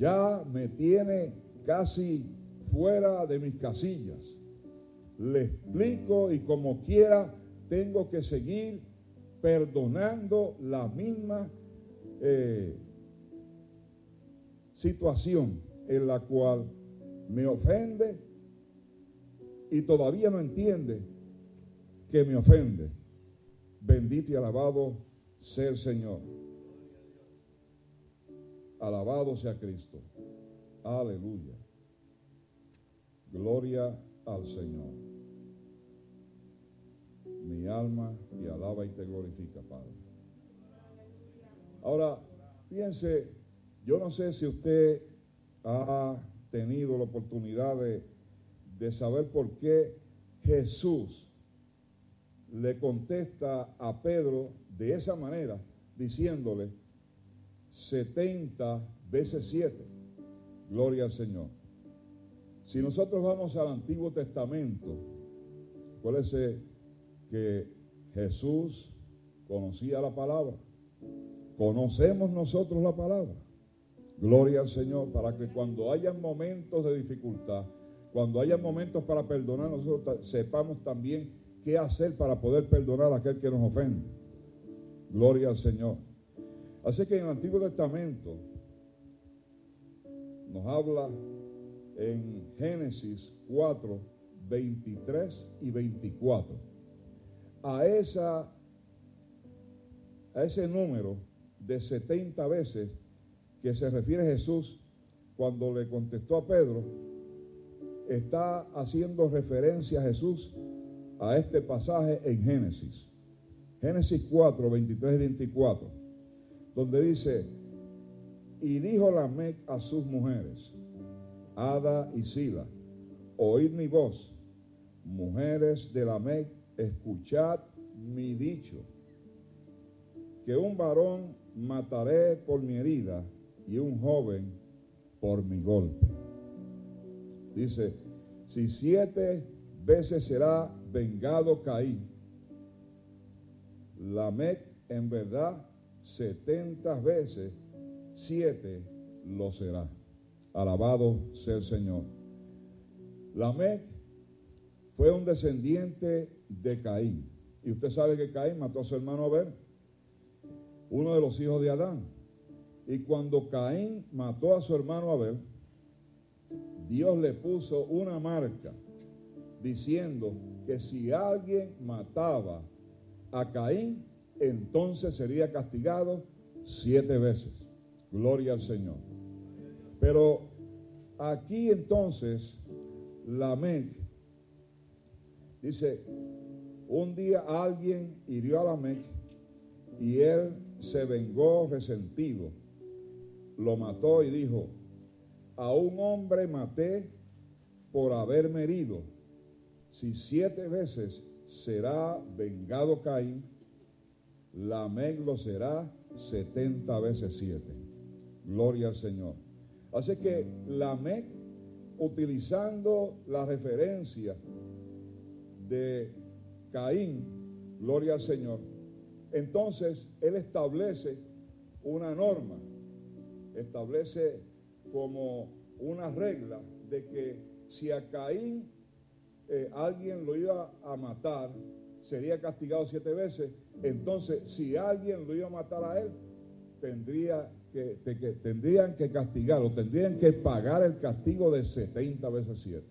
A: Ya me tiene casi fuera de mis casillas. Le explico y como quiera tengo que seguir perdonando la misma eh, situación en la cual me ofende y todavía no entiende que me ofende. Bendito y alabado sea el Señor. Alabado sea Cristo. Aleluya. Gloria al Señor. Mi alma te alaba y te glorifica, Padre. Ahora, piense, yo no sé si usted ha tenido la oportunidad de, de saber por qué Jesús le contesta a Pedro de esa manera, diciéndole 70 veces 7. Gloria al Señor. Si nosotros vamos al Antiguo Testamento, acuérdense que Jesús conocía la palabra. Conocemos nosotros la palabra. Gloria al Señor, para que cuando haya momentos de dificultad, cuando haya momentos para perdonar, nosotros sepamos también qué hacer para poder perdonar a aquel que nos ofende. Gloria al Señor. Así que en el Antiguo Testamento nos habla en Génesis 4, 23 y 24. A, esa, a ese número de 70 veces que se refiere Jesús cuando le contestó a Pedro, está haciendo referencia a Jesús a este pasaje en Génesis. Génesis 4, 23 y 24, donde dice, y dijo Lamec a sus mujeres, Ada y Sila, oíd mi voz, mujeres de Lamec, escuchad mi dicho, que un varón mataré por mi herida y un joven por mi golpe. Dice, si siete veces será vengado Caín, Lamec en verdad setenta veces siete lo será. Alabado sea el Señor. Lamec fue un descendiente de Caín. Y usted sabe que Caín mató a su hermano Abel, uno de los hijos de Adán. Y cuando Caín mató a su hermano Abel, Dios le puso una marca diciendo que si alguien mataba a Caín, entonces sería castigado siete veces. Gloria al Señor. Pero aquí entonces, Lamec dice, un día alguien hirió a Lamec y él se vengó resentido, lo mató y dijo, a un hombre maté por haberme herido. Si siete veces será vengado Caín, Lamec lo será setenta veces siete. Gloria al Señor. Así que Lamec, utilizando la referencia de Caín, Gloria al Señor. Entonces, Él establece una norma, establece como una regla de que si a Caín eh, alguien lo iba a matar, sería castigado siete veces. Entonces, si alguien lo iba a matar a él, tendría que, tendrían que castigarlo, tendrían que pagar el castigo de 70 veces siete.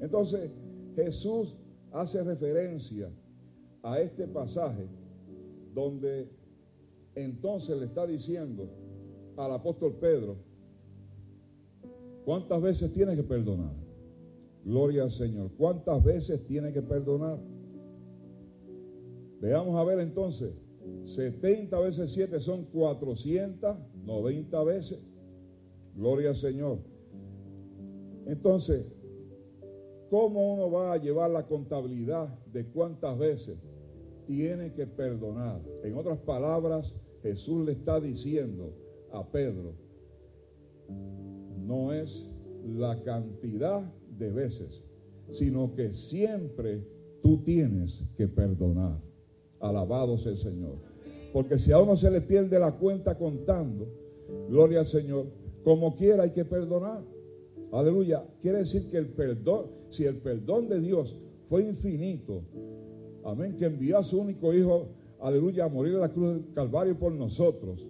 A: Entonces, Jesús hace referencia a este pasaje donde entonces le está diciendo al apóstol Pedro, ¿cuántas veces tiene que perdonar? Gloria al Señor. ¿Cuántas veces tiene que perdonar? Veamos a ver entonces. 70 veces 7 son 490 veces. Gloria al Señor. Entonces, ¿cómo uno va a llevar la contabilidad de cuántas veces tiene que perdonar? En otras palabras, Jesús le está diciendo a Pedro, no es la cantidad de veces, sino que siempre tú tienes que perdonar. Alabado sea el Señor. Porque si a uno se le pierde la cuenta contando, gloria al Señor, como quiera hay que perdonar. Aleluya. Quiere decir que el perdón, si el perdón de Dios fue infinito, amén, que envió a su único hijo, aleluya, a morir en la cruz del Calvario por nosotros.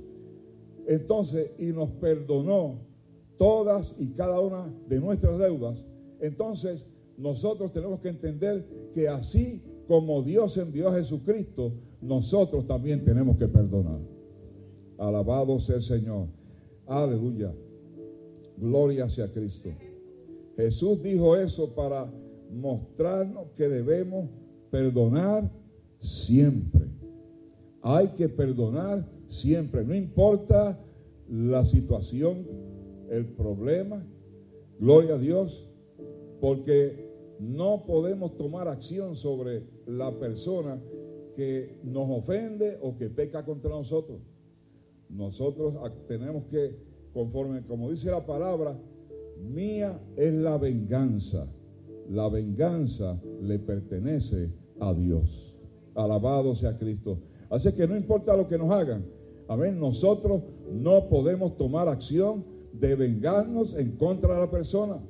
A: Entonces, y nos perdonó todas y cada una de nuestras deudas. Entonces, nosotros tenemos que entender que así como Dios envió a Jesucristo, nosotros también tenemos que perdonar. Alabado sea el Señor. Aleluya. Gloria sea Cristo. Jesús dijo eso para mostrarnos que debemos perdonar siempre. Hay que perdonar siempre. No importa la situación, el problema. Gloria a Dios. Porque no podemos tomar acción sobre la persona que nos ofende o que peca contra nosotros. Nosotros tenemos que, conforme como dice la palabra, mía es la venganza. La venganza le pertenece a Dios. Alabado sea Cristo. Así que no importa lo que nos hagan. Amén. Nosotros no podemos tomar acción de vengarnos en contra de la persona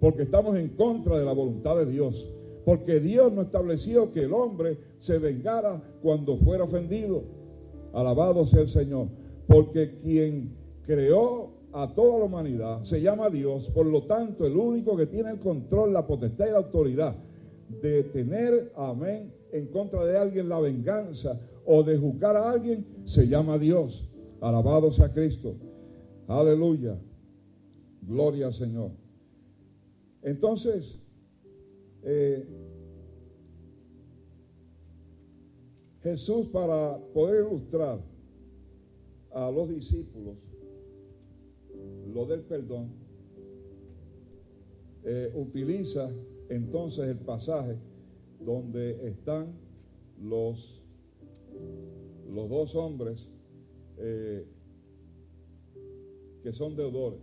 A: porque estamos en contra de la voluntad de Dios. Porque Dios no estableció que el hombre se vengara cuando fuera ofendido. Alabado sea el Señor. Porque quien creó a toda la humanidad se llama Dios. Por lo tanto, el único que tiene el control, la potestad y la autoridad de tener, amén, en contra de alguien la venganza o de juzgar a alguien, se llama Dios. Alabado sea Cristo. Aleluya. Gloria al Señor. Entonces, eh, Jesús para poder ilustrar a los discípulos lo del perdón, eh, utiliza entonces el pasaje donde están los, los dos hombres eh, que son deudores.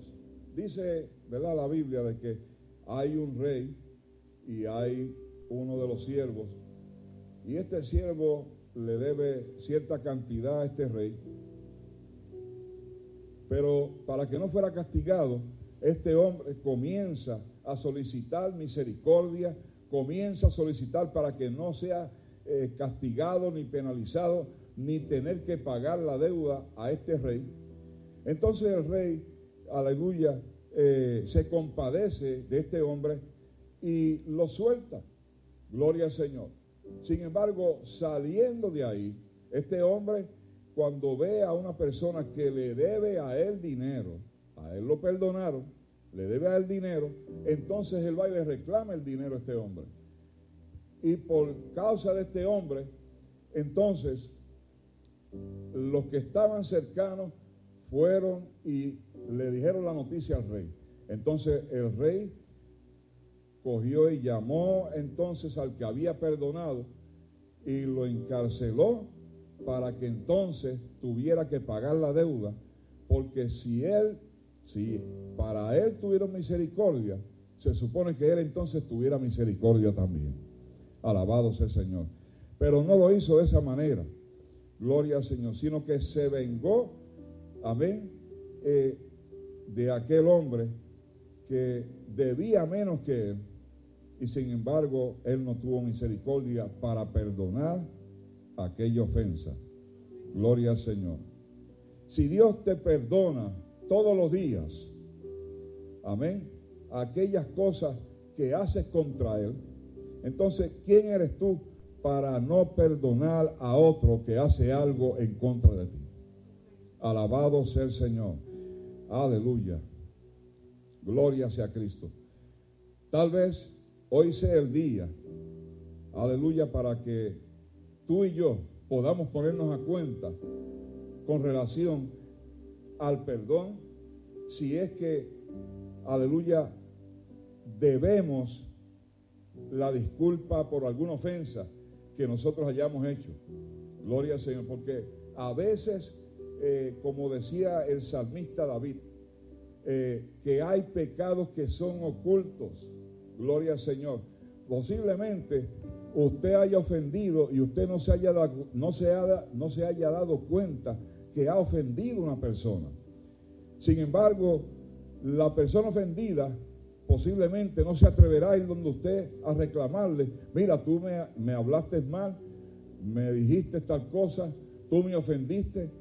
A: Dice, ¿verdad? La Biblia de que hay un rey y hay uno de los siervos, y este siervo le debe cierta cantidad a este rey, pero para que no fuera castigado, este hombre comienza a solicitar misericordia, comienza a solicitar para que no sea eh, castigado ni penalizado, ni tener que pagar la deuda a este rey. Entonces el rey, aleluya, eh, se compadece de este hombre y lo suelta. Gloria al Señor. Sin embargo, saliendo de ahí, este hombre, cuando ve a una persona que le debe a él dinero, a él lo perdonaron, le debe a él dinero, entonces él va y le reclama el dinero a este hombre. Y por causa de este hombre, entonces, los que estaban cercanos fueron y le dijeron la noticia al rey. Entonces el rey cogió y llamó entonces al que había perdonado y lo encarceló para que entonces tuviera que pagar la deuda, porque si él, si para él tuvieron misericordia, se supone que él entonces tuviera misericordia también. Alabado sea el Señor. Pero no lo hizo de esa manera, gloria al Señor, sino que se vengó, amén, eh, de aquel hombre que debía menos que él, y sin embargo él no tuvo misericordia para perdonar aquella ofensa. Gloria al Señor. Si Dios te perdona todos los días, amén, aquellas cosas que haces contra Él, entonces, ¿quién eres tú para no perdonar a otro que hace algo en contra de ti? Alabado sea el Señor. Aleluya. Gloria sea Cristo. Tal vez hoy sea el día, aleluya, para que tú y yo podamos ponernos a cuenta con relación al perdón, si es que, aleluya, debemos la disculpa por alguna ofensa que nosotros hayamos hecho. Gloria al Señor, porque a veces, eh, como decía el salmista David, eh, que hay pecados que son ocultos. Gloria al Señor. Posiblemente usted haya ofendido y usted no se haya, dado, no se no se haya dado cuenta que ha ofendido a una persona. Sin embargo, la persona ofendida posiblemente no se atreverá a ir donde usted a reclamarle, mira, tú me, me hablaste mal, me dijiste tal cosa, tú me ofendiste,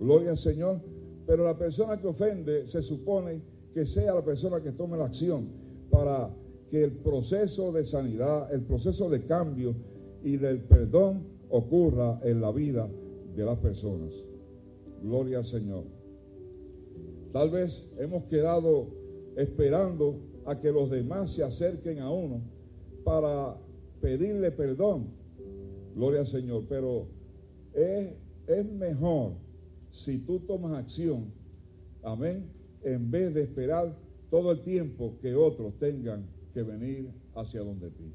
A: gloria al Señor. Pero la persona que ofende se supone que sea la persona que tome la acción para que el proceso de sanidad, el proceso de cambio y del perdón ocurra en la vida de las personas. Gloria al Señor. Tal vez hemos quedado esperando a que los demás se acerquen a uno para pedirle perdón. Gloria al Señor. Pero es, es mejor si tú tomas acción, amén, en vez de esperar todo el tiempo que otros tengan que venir hacia donde ti.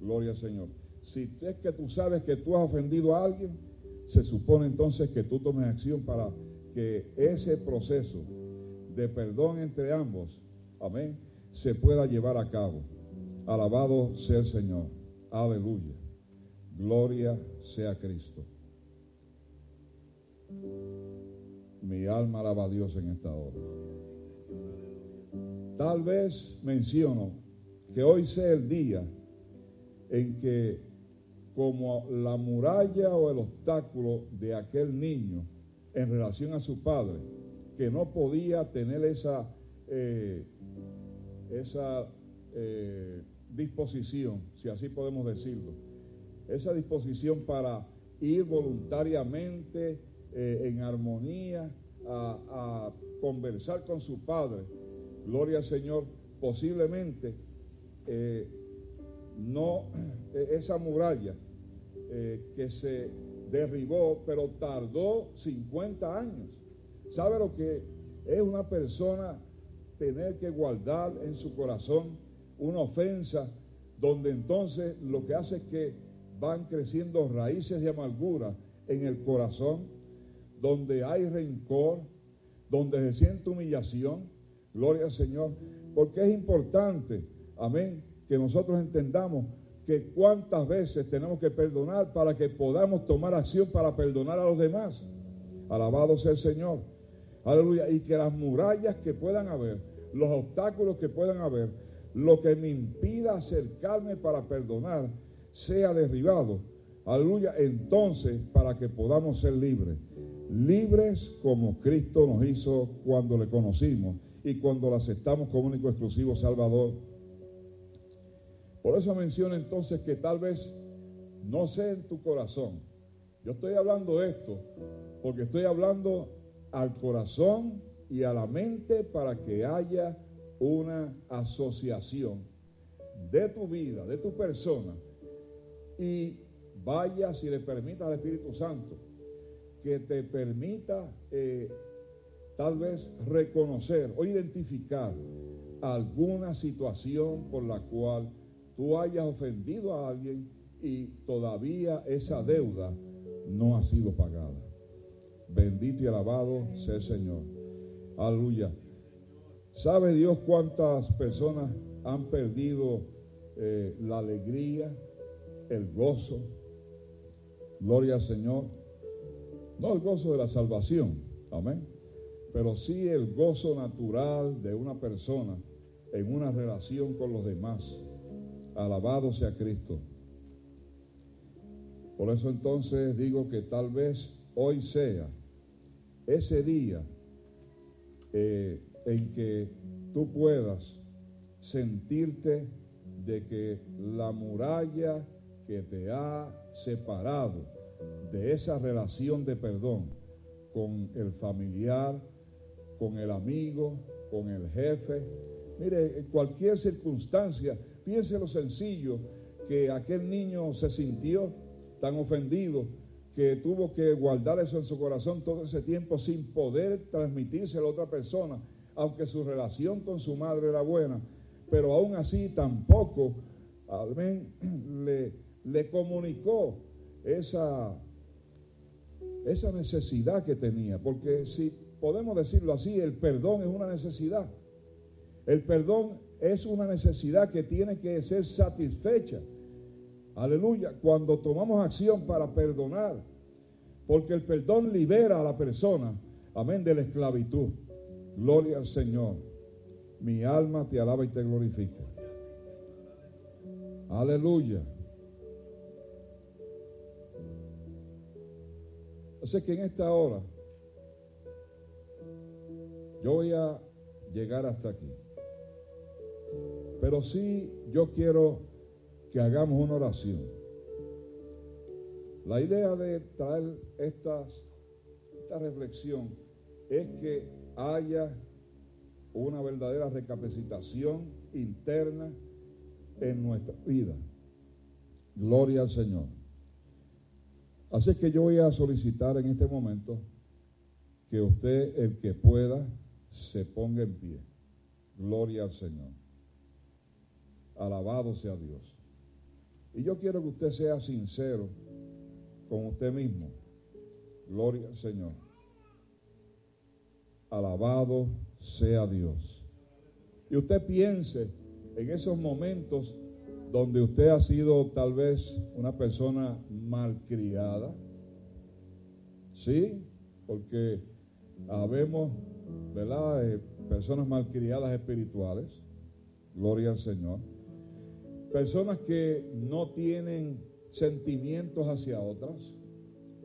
A: Gloria al Señor. Si es que tú sabes que tú has ofendido a alguien, se supone entonces que tú tomes acción para que ese proceso de perdón entre ambos, amén, se pueda llevar a cabo. Alabado sea el Señor. Aleluya. Gloria sea Cristo. Mi alma alaba a Dios en esta hora. Tal vez menciono que hoy sea el día en que como la muralla o el obstáculo de aquel niño en relación a su padre, que no podía tener esa, eh, esa eh, disposición, si así podemos decirlo, esa disposición para ir voluntariamente eh, en armonía, a, conversar con su padre, gloria al Señor, posiblemente eh, no e, esa muralla eh, que se derribó, pero tardó 50 años. ¿Sabe lo que es una persona tener que guardar en su corazón una ofensa donde entonces lo que hace es que van creciendo raíces de amargura en el corazón? Donde hay rencor, donde se siente humillación. Gloria al Señor. Porque es importante, amén, que nosotros entendamos que cuántas veces tenemos que perdonar para que podamos tomar acción para perdonar a los demás. Alabado sea el Señor. Aleluya. Y que las murallas que puedan haber, los obstáculos que puedan haber, lo que me impida acercarme para perdonar, sea derribado. Aleluya. Entonces, para que podamos ser libres libres como Cristo nos hizo cuando le conocimos y cuando lo aceptamos como único exclusivo Salvador. Por eso menciona entonces que tal vez no sea en tu corazón. Yo estoy hablando esto porque estoy hablando al corazón y a la mente para que haya una asociación de tu vida, de tu persona, y vaya si le permita al Espíritu Santo que te permita eh, tal vez reconocer o identificar alguna situación por la cual tú hayas ofendido a alguien y todavía esa deuda no ha sido pagada. Bendito y alabado sea el Señor. Aleluya. ¿Sabe Dios cuántas personas han perdido eh, la alegría, el gozo, Gloria al Señor. No el gozo de la salvación, amén. Pero sí el gozo natural de una persona en una relación con los demás. Alabado sea Cristo. Por eso entonces digo que tal vez hoy sea ese día eh, en que tú puedas sentirte de que la muralla que te ha separado de esa relación de perdón con el familiar, con el amigo, con el jefe, mire, en cualquier circunstancia, piense lo sencillo que aquel niño se sintió tan ofendido que tuvo que guardar eso en su corazón todo ese tiempo sin poder transmitírselo a otra persona, aunque su relación con su madre era buena, pero aún así tampoco le, le comunicó esa, esa necesidad que tenía, porque si podemos decirlo así, el perdón es una necesidad. El perdón es una necesidad que tiene que ser satisfecha. Aleluya. Cuando tomamos acción para perdonar, porque el perdón libera a la persona, amén, de la esclavitud. Gloria al Señor. Mi alma te alaba y te glorifica. Aleluya. Así que en esta hora yo voy a llegar hasta aquí. Pero sí yo quiero que hagamos una oración. La idea de traer esta reflexión es que haya una verdadera recapacitación interna en nuestra vida. Gloria al Señor. Así que yo voy a solicitar en este momento que usted, el que pueda, se ponga en pie. Gloria al Señor. Alabado sea Dios. Y yo quiero que usted sea sincero con usted mismo. Gloria al Señor. Alabado sea Dios. Y usted piense en esos momentos donde usted ha sido tal vez una persona malcriada. Sí, porque habemos, ¿verdad? Eh, personas malcriadas espirituales. Gloria al Señor. Personas que no tienen sentimientos hacia otras.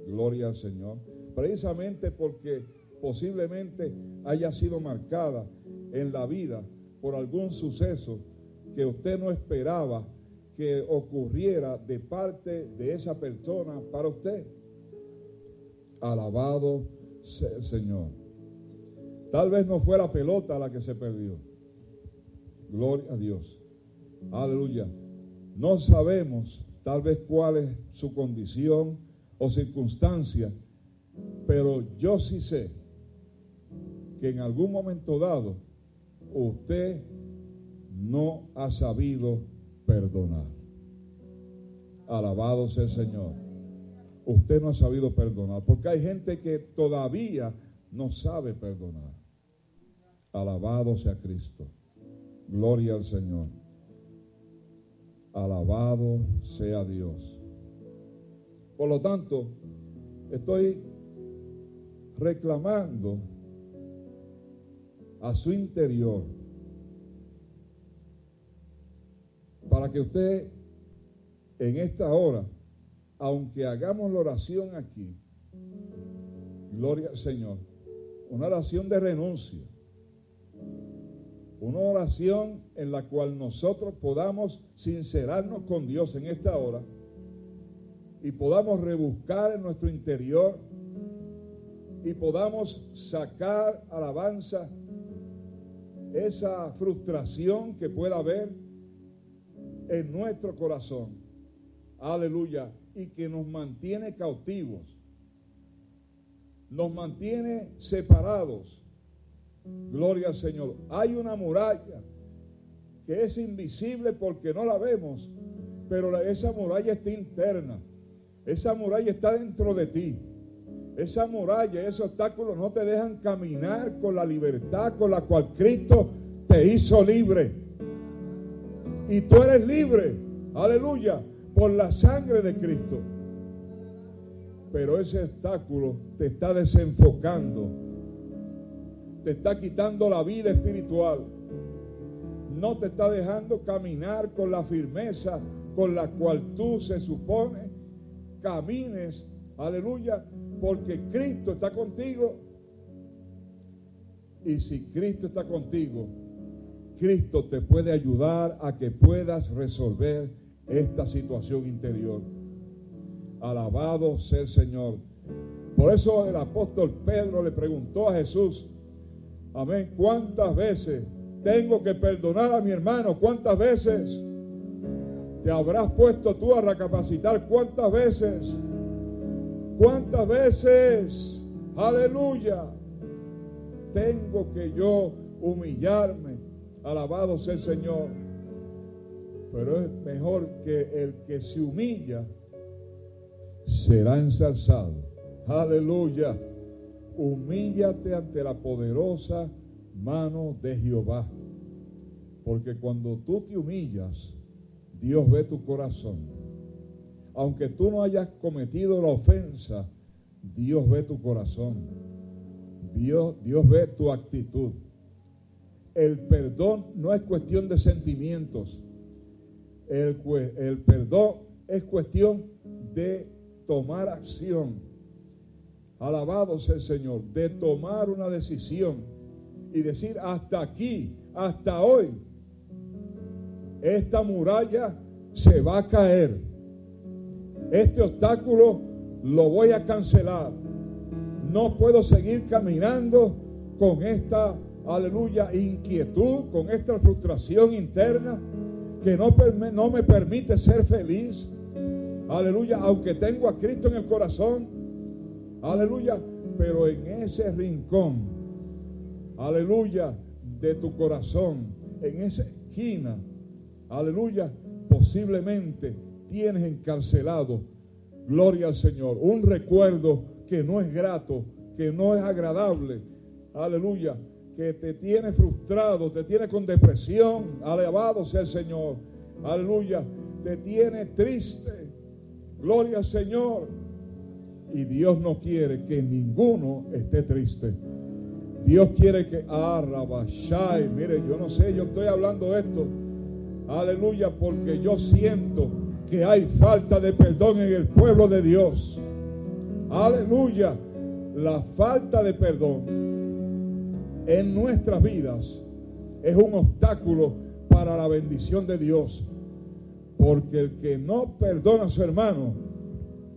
A: Gloria al Señor. Precisamente porque posiblemente haya sido marcada en la vida por algún suceso que usted no esperaba que ocurriera de parte de esa persona para usted. Alabado sea el Señor. Tal vez no fue la pelota la que se perdió. Gloria a Dios. Aleluya. No sabemos tal vez cuál es su condición o circunstancia, pero yo sí sé que en algún momento dado usted no ha sabido perdonar. Alabado sea el Señor. Usted no ha sabido perdonar, porque hay gente que todavía no sabe perdonar. Alabado sea Cristo. Gloria al Señor. Alabado sea Dios. Por lo tanto, estoy reclamando a su interior para que usted en esta hora, aunque hagamos la oración aquí, gloria al Señor, una oración de renuncia, una oración en la cual nosotros podamos sincerarnos con Dios en esta hora y podamos rebuscar en nuestro interior y podamos sacar alabanza esa frustración que pueda haber en nuestro corazón. Aleluya. Y que nos mantiene cautivos. Nos mantiene separados. Gloria al Señor. Hay una muralla que es invisible porque no la vemos. Pero esa muralla está interna. Esa muralla está dentro de ti. Esa muralla, esos obstáculos no te dejan caminar con la libertad con la cual Cristo te hizo libre. Y tú eres libre, aleluya, por la sangre de Cristo. pero ese obstáculo te está desenfocando, te está quitando la vida espiritual, no te está dejando caminar con la firmeza con la cual tú se supone camines, aleluya, porque Cristo está contigo. Y si Cristo está contigo, Cristo te puede ayudar a que puedas resolver esta situación interior. Alabado sea el Señor. Por eso el apóstol Pedro le preguntó a Jesús, amén, ¿cuántas veces tengo que perdonar a mi hermano? ¿Cuántas veces te habrás puesto tú a recapacitar? ¿Cuántas veces? ¿Cuántas veces? Aleluya. Tengo que yo humillarme. Alabado sea el Señor. Pero es mejor que el que se humilla será ensalzado. Aleluya. Humíllate ante la poderosa mano de Jehová. Porque cuando tú te humillas, Dios ve tu corazón. Aunque tú no hayas cometido la ofensa, Dios ve tu corazón. Dios, Dios ve tu actitud. El perdón no es cuestión de sentimientos. El, perdón es cuestión de tomar acción. Alabado sea el Señor. De tomar una decisión y decir hasta aquí, hasta hoy, esta muralla se va a caer. Este obstáculo lo voy a cancelar. No puedo seguir caminando con esta, aleluya, inquietud, con esta frustración interna que no, me permite ser feliz. Aleluya, aunque tengo a Cristo en el corazón. Aleluya, pero en ese rincón, aleluya, de tu corazón, en esa esquina, aleluya, posiblemente tienes encarcelado, gloria al Señor, un recuerdo que no es grato, que no es agradable, aleluya, que te tiene frustrado, te tiene con depresión, alabado sea el Señor, aleluya, te tiene triste, gloria al Señor. Y Dios no quiere que ninguno esté triste. Dios quiere que, ah, mire, yo no sé, yo estoy hablando de esto Aleluya, porque yo siento que hay falta de perdón en el pueblo de Dios. Aleluya. La falta de perdón en nuestras vidas es un obstáculo para la bendición de Dios. Porque el que no perdona a su hermano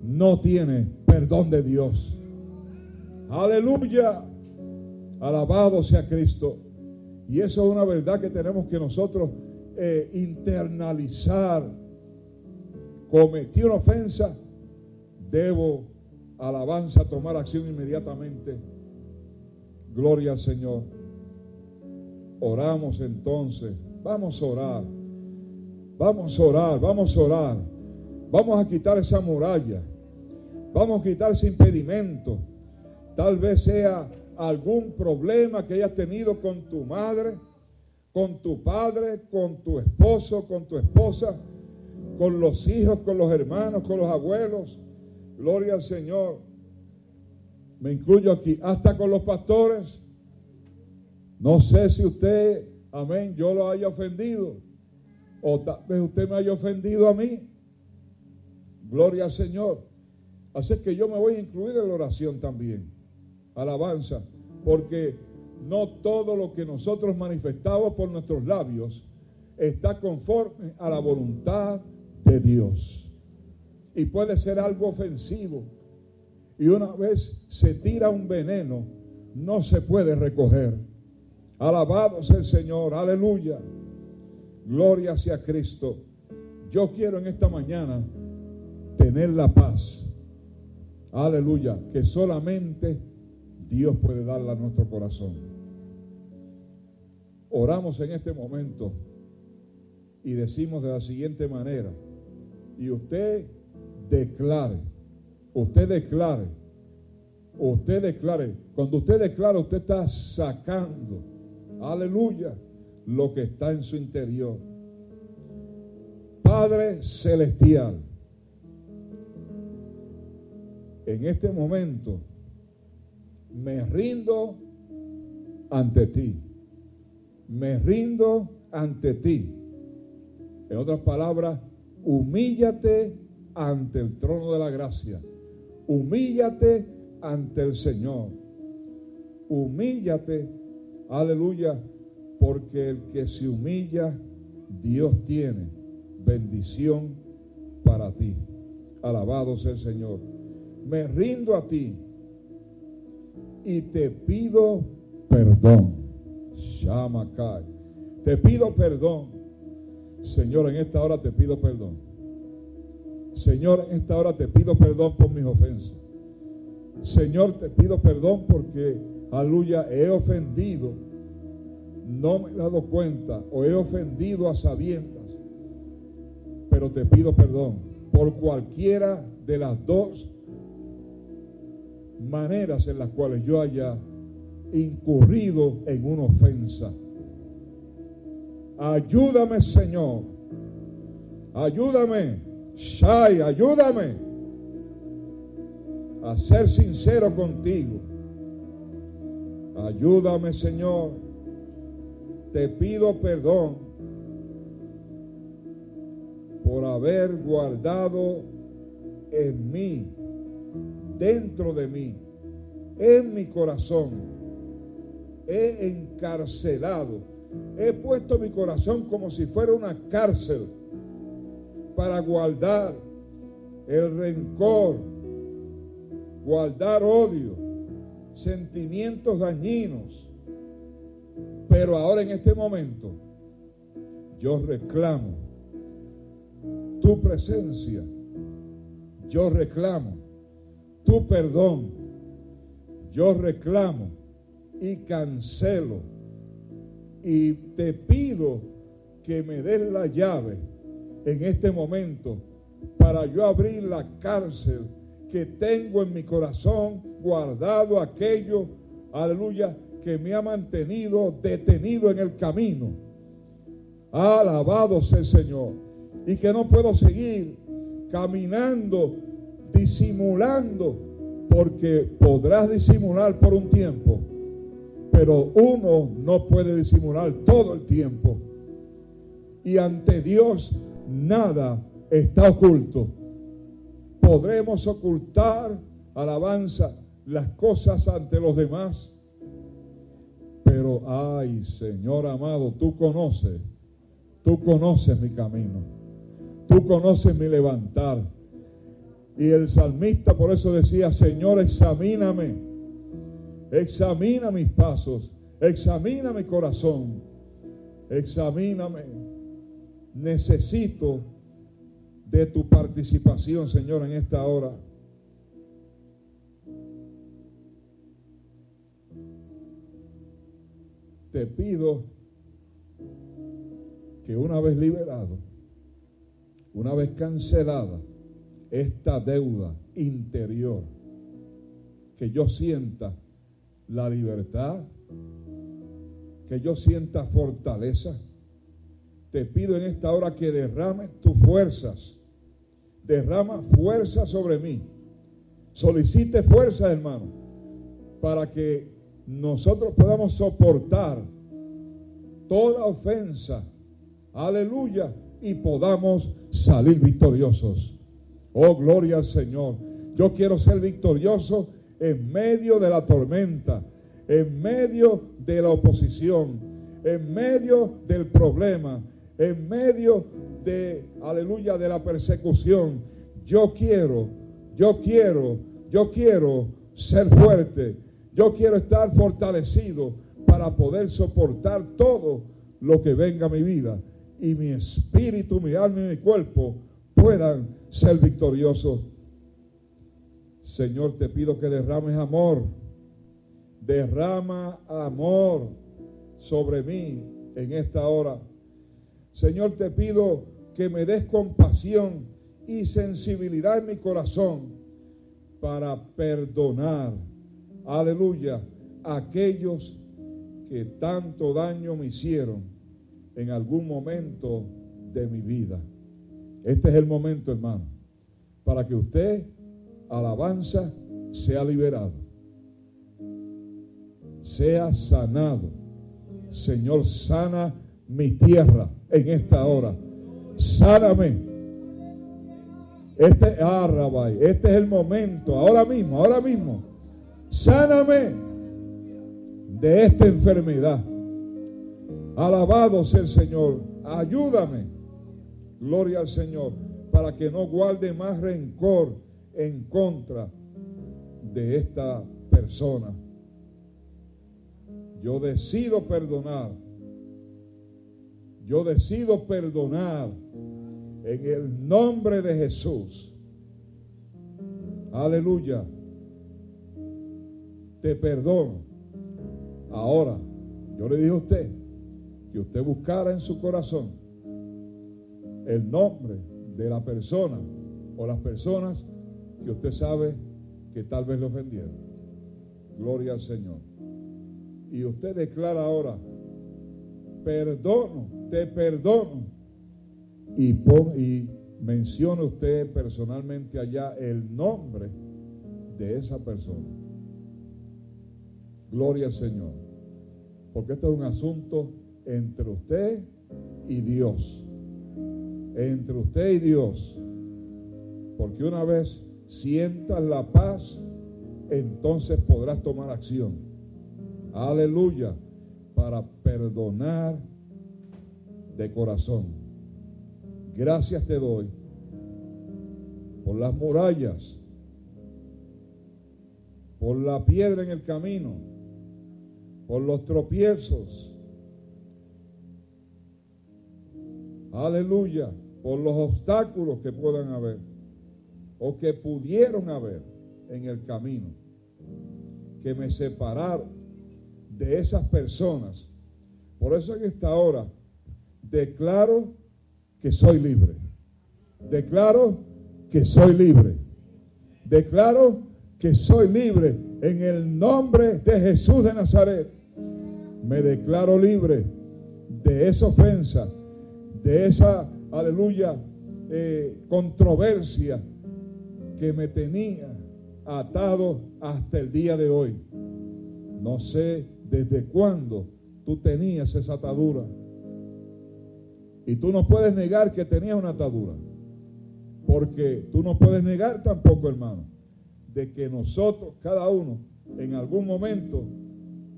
A: no tiene perdón de Dios. Aleluya. Alabado sea Cristo. Y eso es una verdad que tenemos que nosotros eh, internalizar, cometí una ofensa, debo alabanza, tomar acción inmediatamente. Gloria al Señor. Oramos entonces. Vamos a orar. Vamos a orar, vamos a orar. Vamos a quitar esa muralla. Vamos a quitar ese impedimento. Tal vez sea algún problema que hayas tenido con tu madre con tu padre, con tu esposo, con tu esposa, con los hijos, con los hermanos, con los abuelos. Gloria al Señor. Me incluyo aquí, hasta con los pastores. No sé si usted, amén, yo lo haya ofendido. O tal vez usted me haya ofendido a mí. Gloria al Señor. Así que yo me voy a incluir en la oración también. Alabanza. Porque no todo lo que nosotros manifestamos por nuestros labios está conforme a la voluntad de Dios. Y puede ser algo ofensivo. Y una vez se tira un veneno, no se puede recoger. Alabado sea el Señor, aleluya. Gloria sea Cristo. Yo quiero en esta mañana tener la paz. Aleluya, que solamente Dios puede darla a nuestro corazón. Oramos en este momento y decimos de la siguiente manera, y usted declare, usted declare, usted declare, cuando usted declara, usted está sacando, aleluya, lo que está en su interior. Padre Celestial, en este momento me rindo ante ti. Me rindo ante ti. En otras palabras, humíllate ante el trono de la gracia. Humíllate ante el Señor. Humíllate, aleluya, porque el que se humilla, Dios tiene bendición para ti. Alabado sea el Señor. Me rindo a ti y te pido perdón. Shamakai. Te pido perdón. Señor, en esta hora te pido perdón. Señor, en esta hora te pido perdón por mis ofensas. Señor, te pido perdón porque, aleluya, he ofendido. No me he dado cuenta o he ofendido a sabiendas. Pero te pido perdón por cualquiera de las dos maneras en las cuales yo haya incurrido en una ofensa. Ayúdame, Señor. Ayúdame. Shai, ayúdame a ser sincero contigo. Ayúdame, Señor. Te pido perdón por haber guardado en mí, dentro de mí, en mi corazón. He encarcelado, he puesto mi corazón como si fuera una cárcel para guardar el rencor, guardar odio, sentimientos dañinos. Pero ahora en este momento yo reclamo tu presencia, yo reclamo tu perdón, yo reclamo y cancelo y te pido que me des la llave en este momento para yo abrir la cárcel que tengo en mi corazón guardado aquello, aleluya, que me ha mantenido detenido en el camino. Alabado sea el Señor. Y que no puedo seguir caminando, disimulando, porque podrás disimular por un tiempo, pero uno no puede disimular todo el tiempo. Y ante Dios nada está oculto. Podremos ocultar, alabanza, las cosas ante los demás. Pero, ay, Señor amado, tú conoces, tú conoces mi camino. Tú conoces mi levantar. Y el salmista por eso decía, Señor, examíname. Examina mis pasos. Examina mi corazón. Examíname. Necesito de tu participación, Señor, en esta hora. Te pido que una vez liberado, una vez cancelada esta deuda interior, que yo sienta la libertad, que yo sienta fortaleza. Te pido en esta hora que derrames tus fuerzas derrama fuerza sobre mí. Solicite fuerza, hermano, para que nosotros podamos soportar toda ofensa. Aleluya. Y podamos salir victoriosos. Oh, gloria al Señor. Yo quiero ser victorioso en medio de la tormenta, en medio de la oposición, en medio del problema, en medio de, aleluya, de la persecución. Yo quiero, yo quiero, yo quiero ser fuerte. Yo quiero estar fortalecido para poder soportar todo lo que venga a mi vida. Y mi espíritu, mi alma y mi cuerpo puedan ser victoriosos. Señor, te pido que derrames amor. Derrama amor sobre mí en esta hora. Señor, te pido que me des compasión y sensibilidad en mi corazón para perdonar, aleluya, a aquellos que tanto daño me hicieron en algún momento de mi vida. Este es el momento, hermano, para que usted alabanza, sea liberado, sea sanado. Señor, sana mi tierra en esta hora. Sáname. Este, ah, este es el momento, ahora mismo, ahora mismo. Sáname de esta enfermedad. Alabado sea el Señor. Ayúdame. Gloria al Señor. Para que no guarde más rencor en contra de esta persona. Yo decido perdonar. Yo decido perdonar en el nombre de Jesús. Aleluya. Te perdono. Ahora, yo le dije a usted que usted buscara en su corazón el nombre de la persona o las personas que usted sabe que tal vez le ofendieron. Gloria al Señor. Y usted declara ahora, perdono, te perdono. Y, pon, y menciona usted personalmente allá el nombre de esa persona. Gloria al Señor. Porque esto es un asunto entre usted y Dios. Entre usted y Dios. Porque una vez sientas la paz, entonces podrás tomar acción. Aleluya. Para perdonar de corazón. Gracias te doy por las murallas, por la piedra en el camino, por los tropiezos. Aleluya. Por los obstáculos que puedan haber o que pudieron haber en el camino que me separaron de esas personas. Por eso en esta hora declaro que soy libre. Declaro que soy libre. Declaro que soy libre en el nombre de Jesús de Nazaret. Me declaro libre de esa ofensa, de esa, aleluya, eh, controversia que me tenía atado hasta el día de hoy. No sé desde cuándo tú tenías esa atadura. Y tú no puedes negar que tenías una atadura. Porque tú no puedes negar tampoco, hermano, de que nosotros, cada uno, en algún momento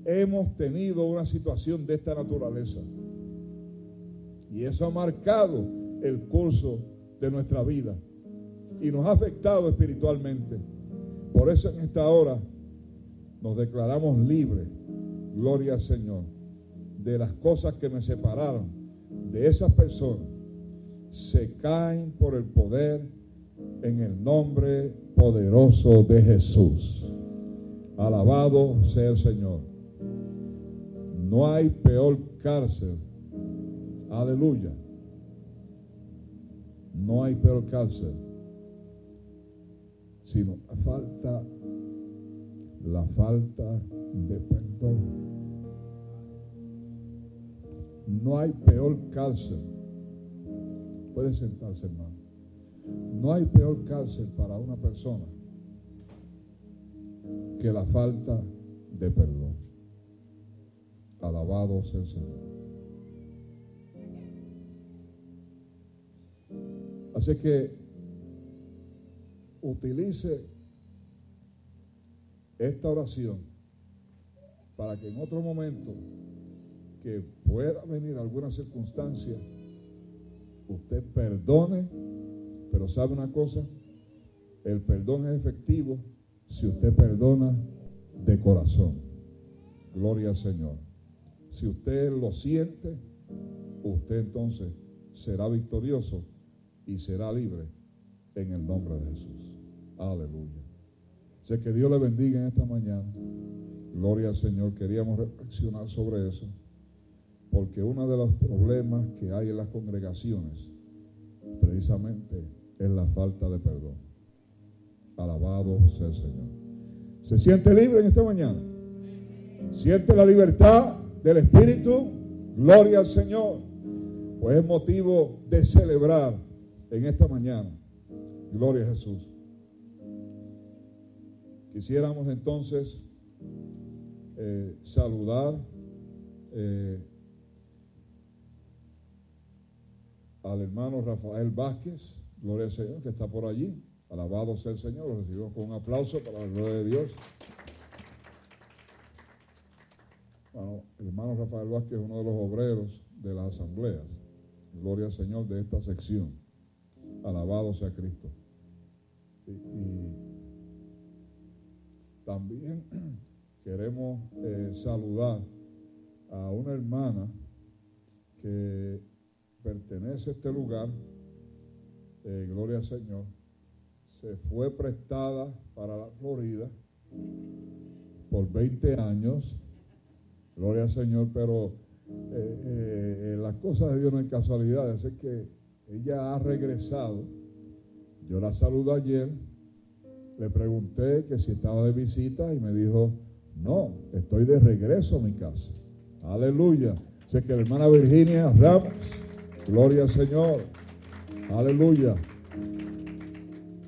A: hemos tenido una situación de esta naturaleza. Y eso ha marcado el curso de nuestra vida y nos ha afectado espiritualmente. Por eso en esta hora nos declaramos libres, gloria al Señor, de las cosas que me separaron de esas personas. Se caen por el poder en el nombre poderoso de Jesús. Alabado sea el Señor. No hay peor cárcel. Aleluya. No hay peor cárcel sino la falta, la falta de perdón. No hay peor cárcel. Puede sentarse, hermano. No hay peor cárcel para una persona que la falta de perdón. Alabado sea el Señor. Así que utilice esta oración para que en otro momento que pueda venir alguna circunstancia, usted perdone, pero sabe una cosa, el perdón es efectivo si usted perdona de corazón. Gloria al Señor. Si usted lo siente, usted entonces será victorioso y será libre en el nombre de Jesús. Aleluya. Sé que Dios le bendiga en esta mañana. Gloria al Señor. Queríamos reflexionar sobre eso. Porque uno de los problemas que hay en las congregaciones precisamente es la falta de perdón. Alabado sea el Señor. ¿Se siente libre en esta mañana? ¿Siente la libertad del Espíritu? Gloria al Señor. Pues es motivo de celebrar en esta mañana. Gloria a Jesús. Quisiéramos entonces eh, saludar eh, al hermano Rafael Vázquez, gloria al Señor, que está por allí. Alabado sea el Señor, lo recibimos con un aplauso para la gloria de Dios. Bueno, el hermano Rafael Vázquez es uno de los obreros de las asambleas. Gloria al Señor de esta sección. Alabado sea Cristo. Y, también queremos eh, saludar a una hermana que pertenece a este lugar, eh, gloria al Señor, se fue prestada para la Florida por 20 años, gloria al Señor, pero eh, las cosas de Dios no hay casualidad, así que ella ha regresado, yo la saludo ayer, le pregunté que si estaba de visita y me dijo, no, estoy de regreso a mi casa. Aleluya. Sé que la hermana Virginia Ramos, gloria al Señor. Aleluya.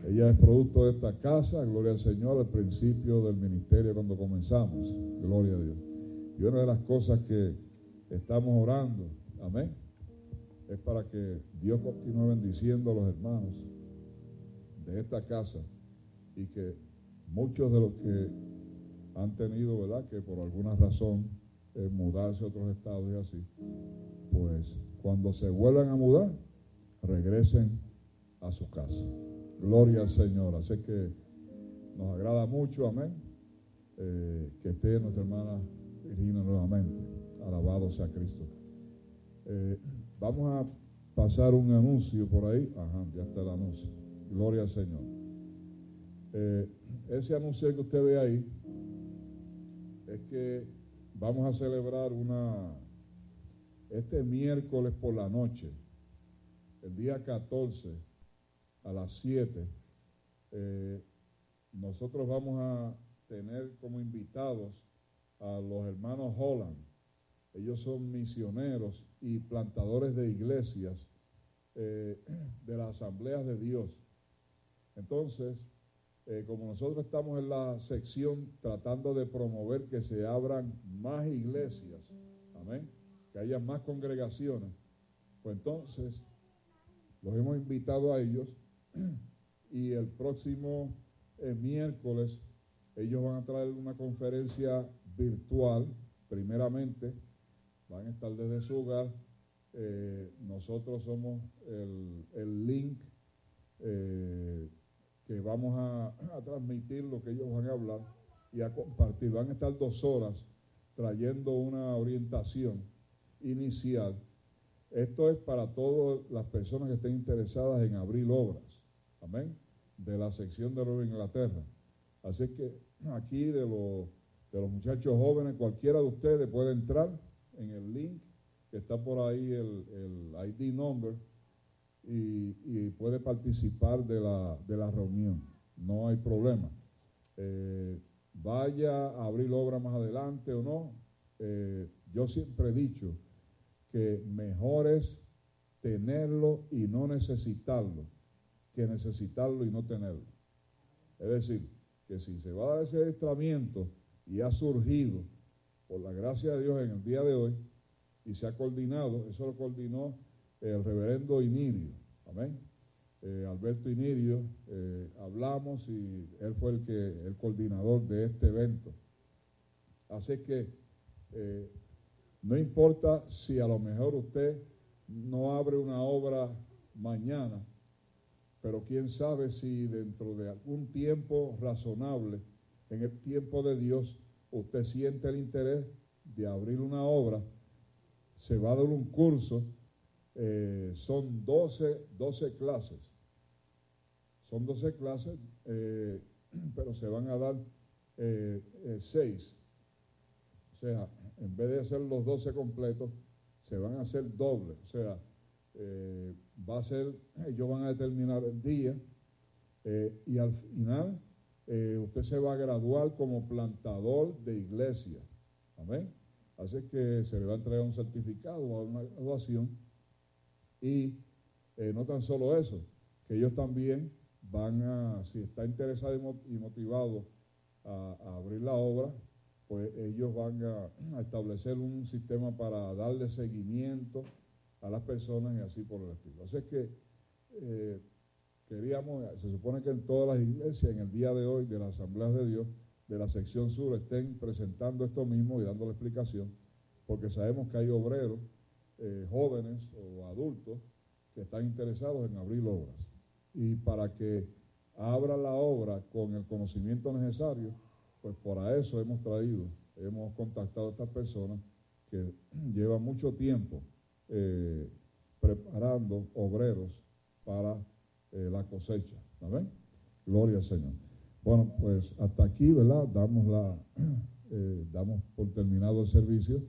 A: Ella es producto de esta casa, gloria al Señor, al principio del ministerio cuando comenzamos. Gloria a Dios. Y una de las cosas que estamos orando, amén, es para que Dios continúe bendiciendo a los hermanos de esta casa y que muchos de los que han tenido, ¿verdad?, que por alguna razón eh, mudarse a otros estados y así, pues cuando se vuelvan a mudar, regresen a su casa. Gloria al Señor. Así que nos agrada mucho, amén, eh, que esté nuestra hermana Virginia nuevamente. Alabado sea Cristo. Eh, vamos a pasar un anuncio por ahí. Ajá, ya está el anuncio. Gloria al Señor. ese anuncio que usted ve ahí es que vamos a celebrar una, este miércoles por la noche, el día 14 a las 7, eh, nosotros vamos a tener como invitados a los hermanos Holland. Ellos son misioneros y plantadores de iglesias eh, de las asambleas de Dios. Entonces, eh, como nosotros estamos en la sección tratando de promover que se abran más iglesias, amén, que haya más congregaciones, pues entonces los hemos invitado a ellos y el próximo eh, miércoles ellos van a traer una conferencia virtual, primeramente, van a estar desde su hogar. Eh, nosotros somos el, el link que vamos a, transmitir lo que ellos van a hablar y a compartir. Van a estar dos horas trayendo una orientación inicial. Esto es para todas las personas que estén interesadas en abrir obras. Amén. De la sección de Nueva Inglaterra. Así que aquí de, los, de los muchachos jóvenes, cualquiera de ustedes puede entrar en el link que está por ahí, el, el ID number y, puede participar de la, de la, reunión. No hay problema. Eh, vaya a abrir obra más adelante o no. Eh, yo siempre he dicho que mejor es tenerlo y no necesitarlo que necesitarlo y no tenerlo. Es decir, que si se va a dar ese adiestramiento y ha surgido, por la gracia de Dios en el día de hoy, y se ha coordinado, eso lo coordinó el reverendo Inirio. Amén. Eh, Alberto Inirio, eh, hablamos y él fue el, que, el coordinador de este evento. Así que eh, no importa si a lo mejor usted no abre una obra mañana, pero quién sabe si dentro de algún tiempo razonable, en el tiempo de Dios, usted siente el interés de abrir una obra, se va a dar un curso eh, son 12, 12 clases. Son 12 clases, eh, pero se van a dar 6. Eh, o sea, en vez de hacer los 12 completos, se van a hacer doble. O sea, va a ser, ellos van a determinar el día y al final usted se va a graduar como plantador de iglesia. Amén. Así que se le va a entregar un certificado o una graduación y eh, no tan solo eso, que ellos también van a, si está interesado y motivado a, abrir la obra, pues ellos van a, establecer un sistema para darle seguimiento a las personas y así por el estilo. Así es que eh, queríamos, se supone que en todas las iglesias en el día de hoy de la Asamblea de Dios, de la sección sur, estén presentando esto mismo y dando la explicación, porque sabemos que hay obreros, eh, jóvenes o adultos, que están interesados en abrir obras. Y para que abra la obra con el conocimiento necesario, pues por eso hemos traído, hemos contactado a estas personas que llevan mucho tiempo eh, preparando obreros para eh, la cosecha. ¿Amén? Gloria al Señor. Bueno, pues hasta aquí, ¿verdad? Damos, la, eh, damos por terminado el servicio.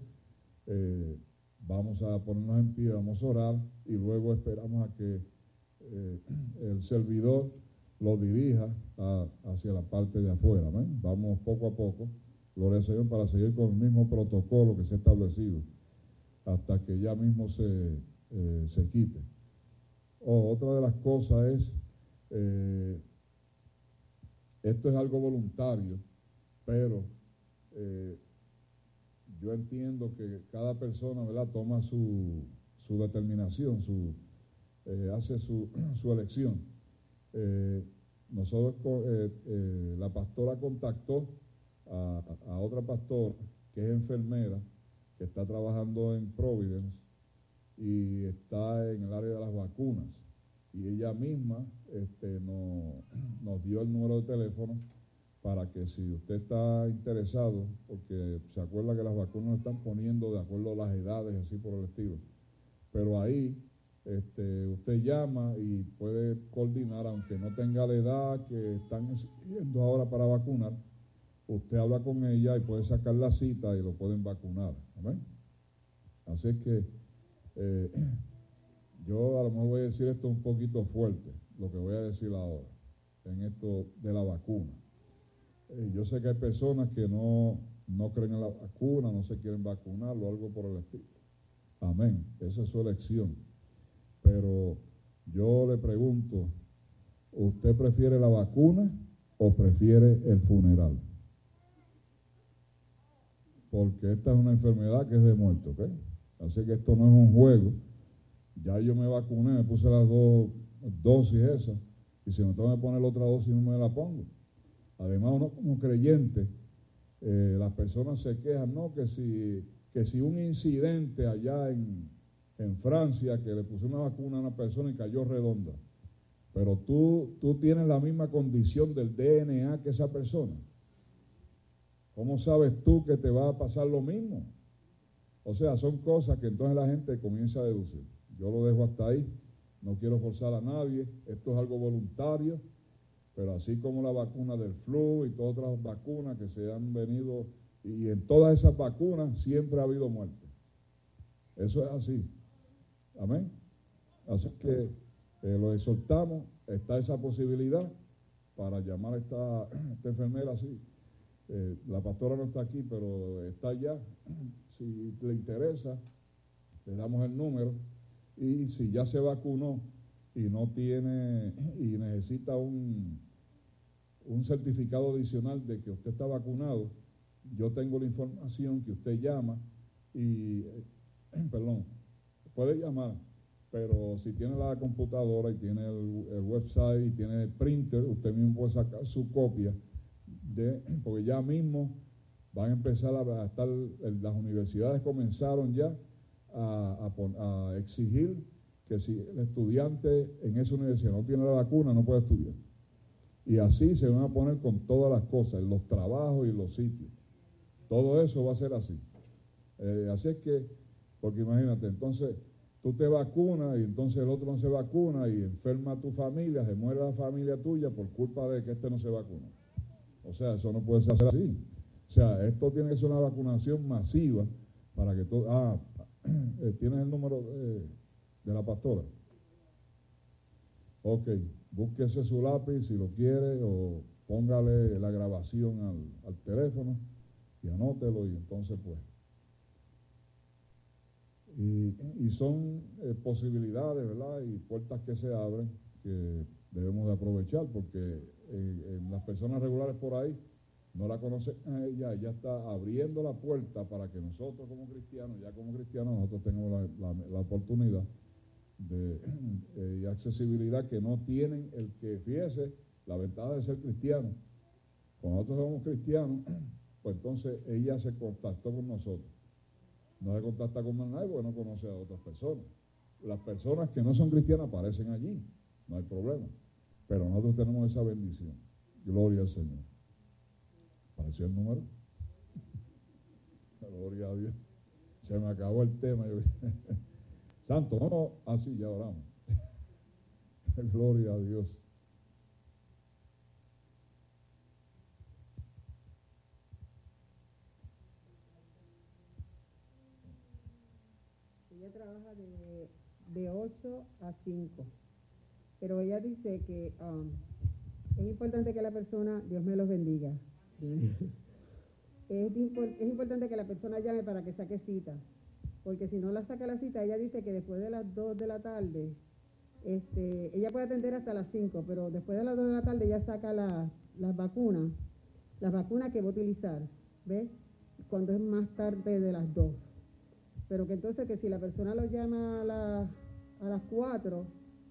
A: vamos a ponernos en pie, vamos a orar y luego esperamos a que el servidor lo dirija hacia la parte de afuera. Vamos poco a poco, gloria al Señor, para seguir con el mismo protocolo que se ha establecido hasta que ya mismo se, eh, se quite. otra de las cosas es, eh, esto es algo voluntario, pero eh, yo entiendo que cada persona toma su, su determinación, su, hace su, su elección. Eh, nosotros, eh, eh, la pastora contactó a, otra pastora que es enfermera, que está trabajando en Providence y está en el área de las vacunas. Y ella misma este, nos dio el número de teléfono para que si usted está interesado, porque se acuerda que las vacunas están poniendo de acuerdo a las edades, así por el estilo, pero ahí este, usted llama y puede coordinar, aunque no tenga la edad que están exigiendo ahora para vacunar, usted habla con ella y puede sacar la cita y lo pueden vacunar. Así es que eh, yo a lo mejor voy a decir esto un poquito fuerte, lo que voy a decir ahora, en esto de la vacuna. Eh, yo sé que hay personas que no, no creen en la vacuna, no se quieren vacunar o algo por el estilo. Amén. Esa es su elección. Pero yo le pregunto, ¿usted prefiere la vacuna o prefiere el funeral? Porque esta es una enfermedad que es de muerte, ¿ok? Así que esto no es un juego. Ya yo me vacuné, me puse las dos dosis esas, y si me tengo que poner la otra dosis no me la pongo. Además, uno como creyente, eh, las personas se quejan, ¿no? Que si, que si un incidente allá en, en Francia que le puso una vacuna a una persona y cayó redonda. Pero tú, tú tienes la misma condición del DNA que esa persona. ¿Cómo sabes tú que te va a pasar lo mismo? O sea, son cosas que entonces la gente comienza a deducir. Yo lo dejo hasta ahí. No quiero forzar a nadie. Esto es algo voluntario. Pero así como la vacuna del flu y todas otras vacunas que se han venido, y en todas esas vacunas siempre ha habido muerte. Eso es así. Amén. Así que eh, lo exhortamos, está esa posibilidad para llamar a esta, enfermera así. Eh, la pastora no está aquí, pero está allá. Si le interesa, le damos el número. Y si ya se vacunó y no tiene y necesita un, un certificado adicional de que usted está vacunado, yo tengo la información que usted llama y, perdón, puede llamar, pero si tiene la computadora y tiene el, website y tiene el printer, usted mismo puede sacar su copia, de, porque ya mismo van a empezar a, estar, las universidades comenzaron ya a, exigir que si el estudiante en esa universidad no tiene la vacuna, no puede estudiar. Y así se van a poner con todas las cosas, los trabajos y los sitios. Todo eso va a ser así. Eh, así es que porque imagínate, entonces tú te vacunas y entonces el otro no se vacuna y enferma a tu familia, se muere la familia tuya por culpa de que este no se vacuna. O sea, eso no puede ser así. O sea, esto tiene que ser una vacunación masiva para que todo... Ah, eh, ¿tienes el número de, la pastora? Ok, búsquese su lápiz si lo quiere o póngale la grabación al, al teléfono y anótelo y entonces pues y, son eh, posibilidades, ¿verdad? Y puertas que se abren que debemos de aprovechar porque eh, las personas regulares por ahí no la conocen a ella, ella está abriendo la puerta para que nosotros como cristianos, ya como cristianos, nosotros tengamos la, oportunidad de eh, y accesibilidad que no tienen el que, fíjese, la ventaja de ser cristiano. Cuando nosotros somos cristianos, pues entonces ella se contactó con nosotros. No se contacta con nadie porque no conoce a otras personas. Las personas que no son cristianas aparecen allí, no hay problema. Pero nosotros tenemos esa bendición. Gloria al Señor. ¿Apareció el número? Gloria a Dios. Se me acabó el tema. Santo, no, así ah, ya oramos. Gloria a Dios.
E: Ella trabaja de, de 8 a 5. Pero ella dice que um, es importante que la persona, Dios me los bendiga. es, importante que la persona llame para que saque cita. Porque si no la saca la cita, ella dice que después de las 2 de la tarde, este, ella puede atender hasta las 5, pero después de las 2 de la tarde ella saca las vacunas, las vacunas que va a utilizar, ¿ves? Cuando es más tarde de las 2. Pero que entonces que si la persona lo llama a, a las 4,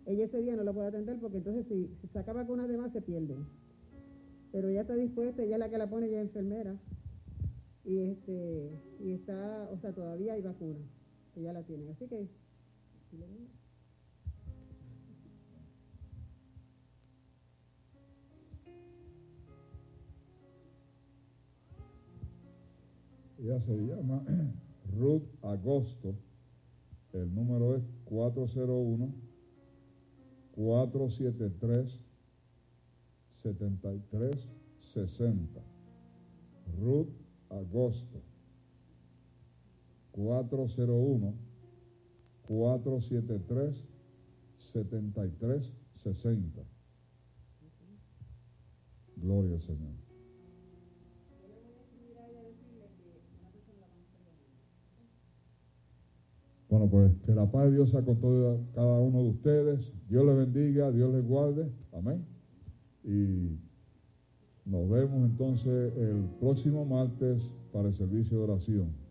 E: ella ese día no lo puede atender porque entonces si, si saca vacunas de más se pierden. Pero ella está dispuesta, ella es la que la pone, es enfermera. Y este y está, o sea, todavía hay vacuna. Ella la tiene. Así que
A: Ella se llama Ruth Agosto. El número es 401 473 7360. Ruth Agosto. 401 473 7360. Gloria al Señor. Bueno, pues que la paz de Dios sea con todo, cada uno de ustedes. Dios les bendiga, Dios les guarde. Amén. Y nos vemos entonces el próximo martes para el servicio de oración.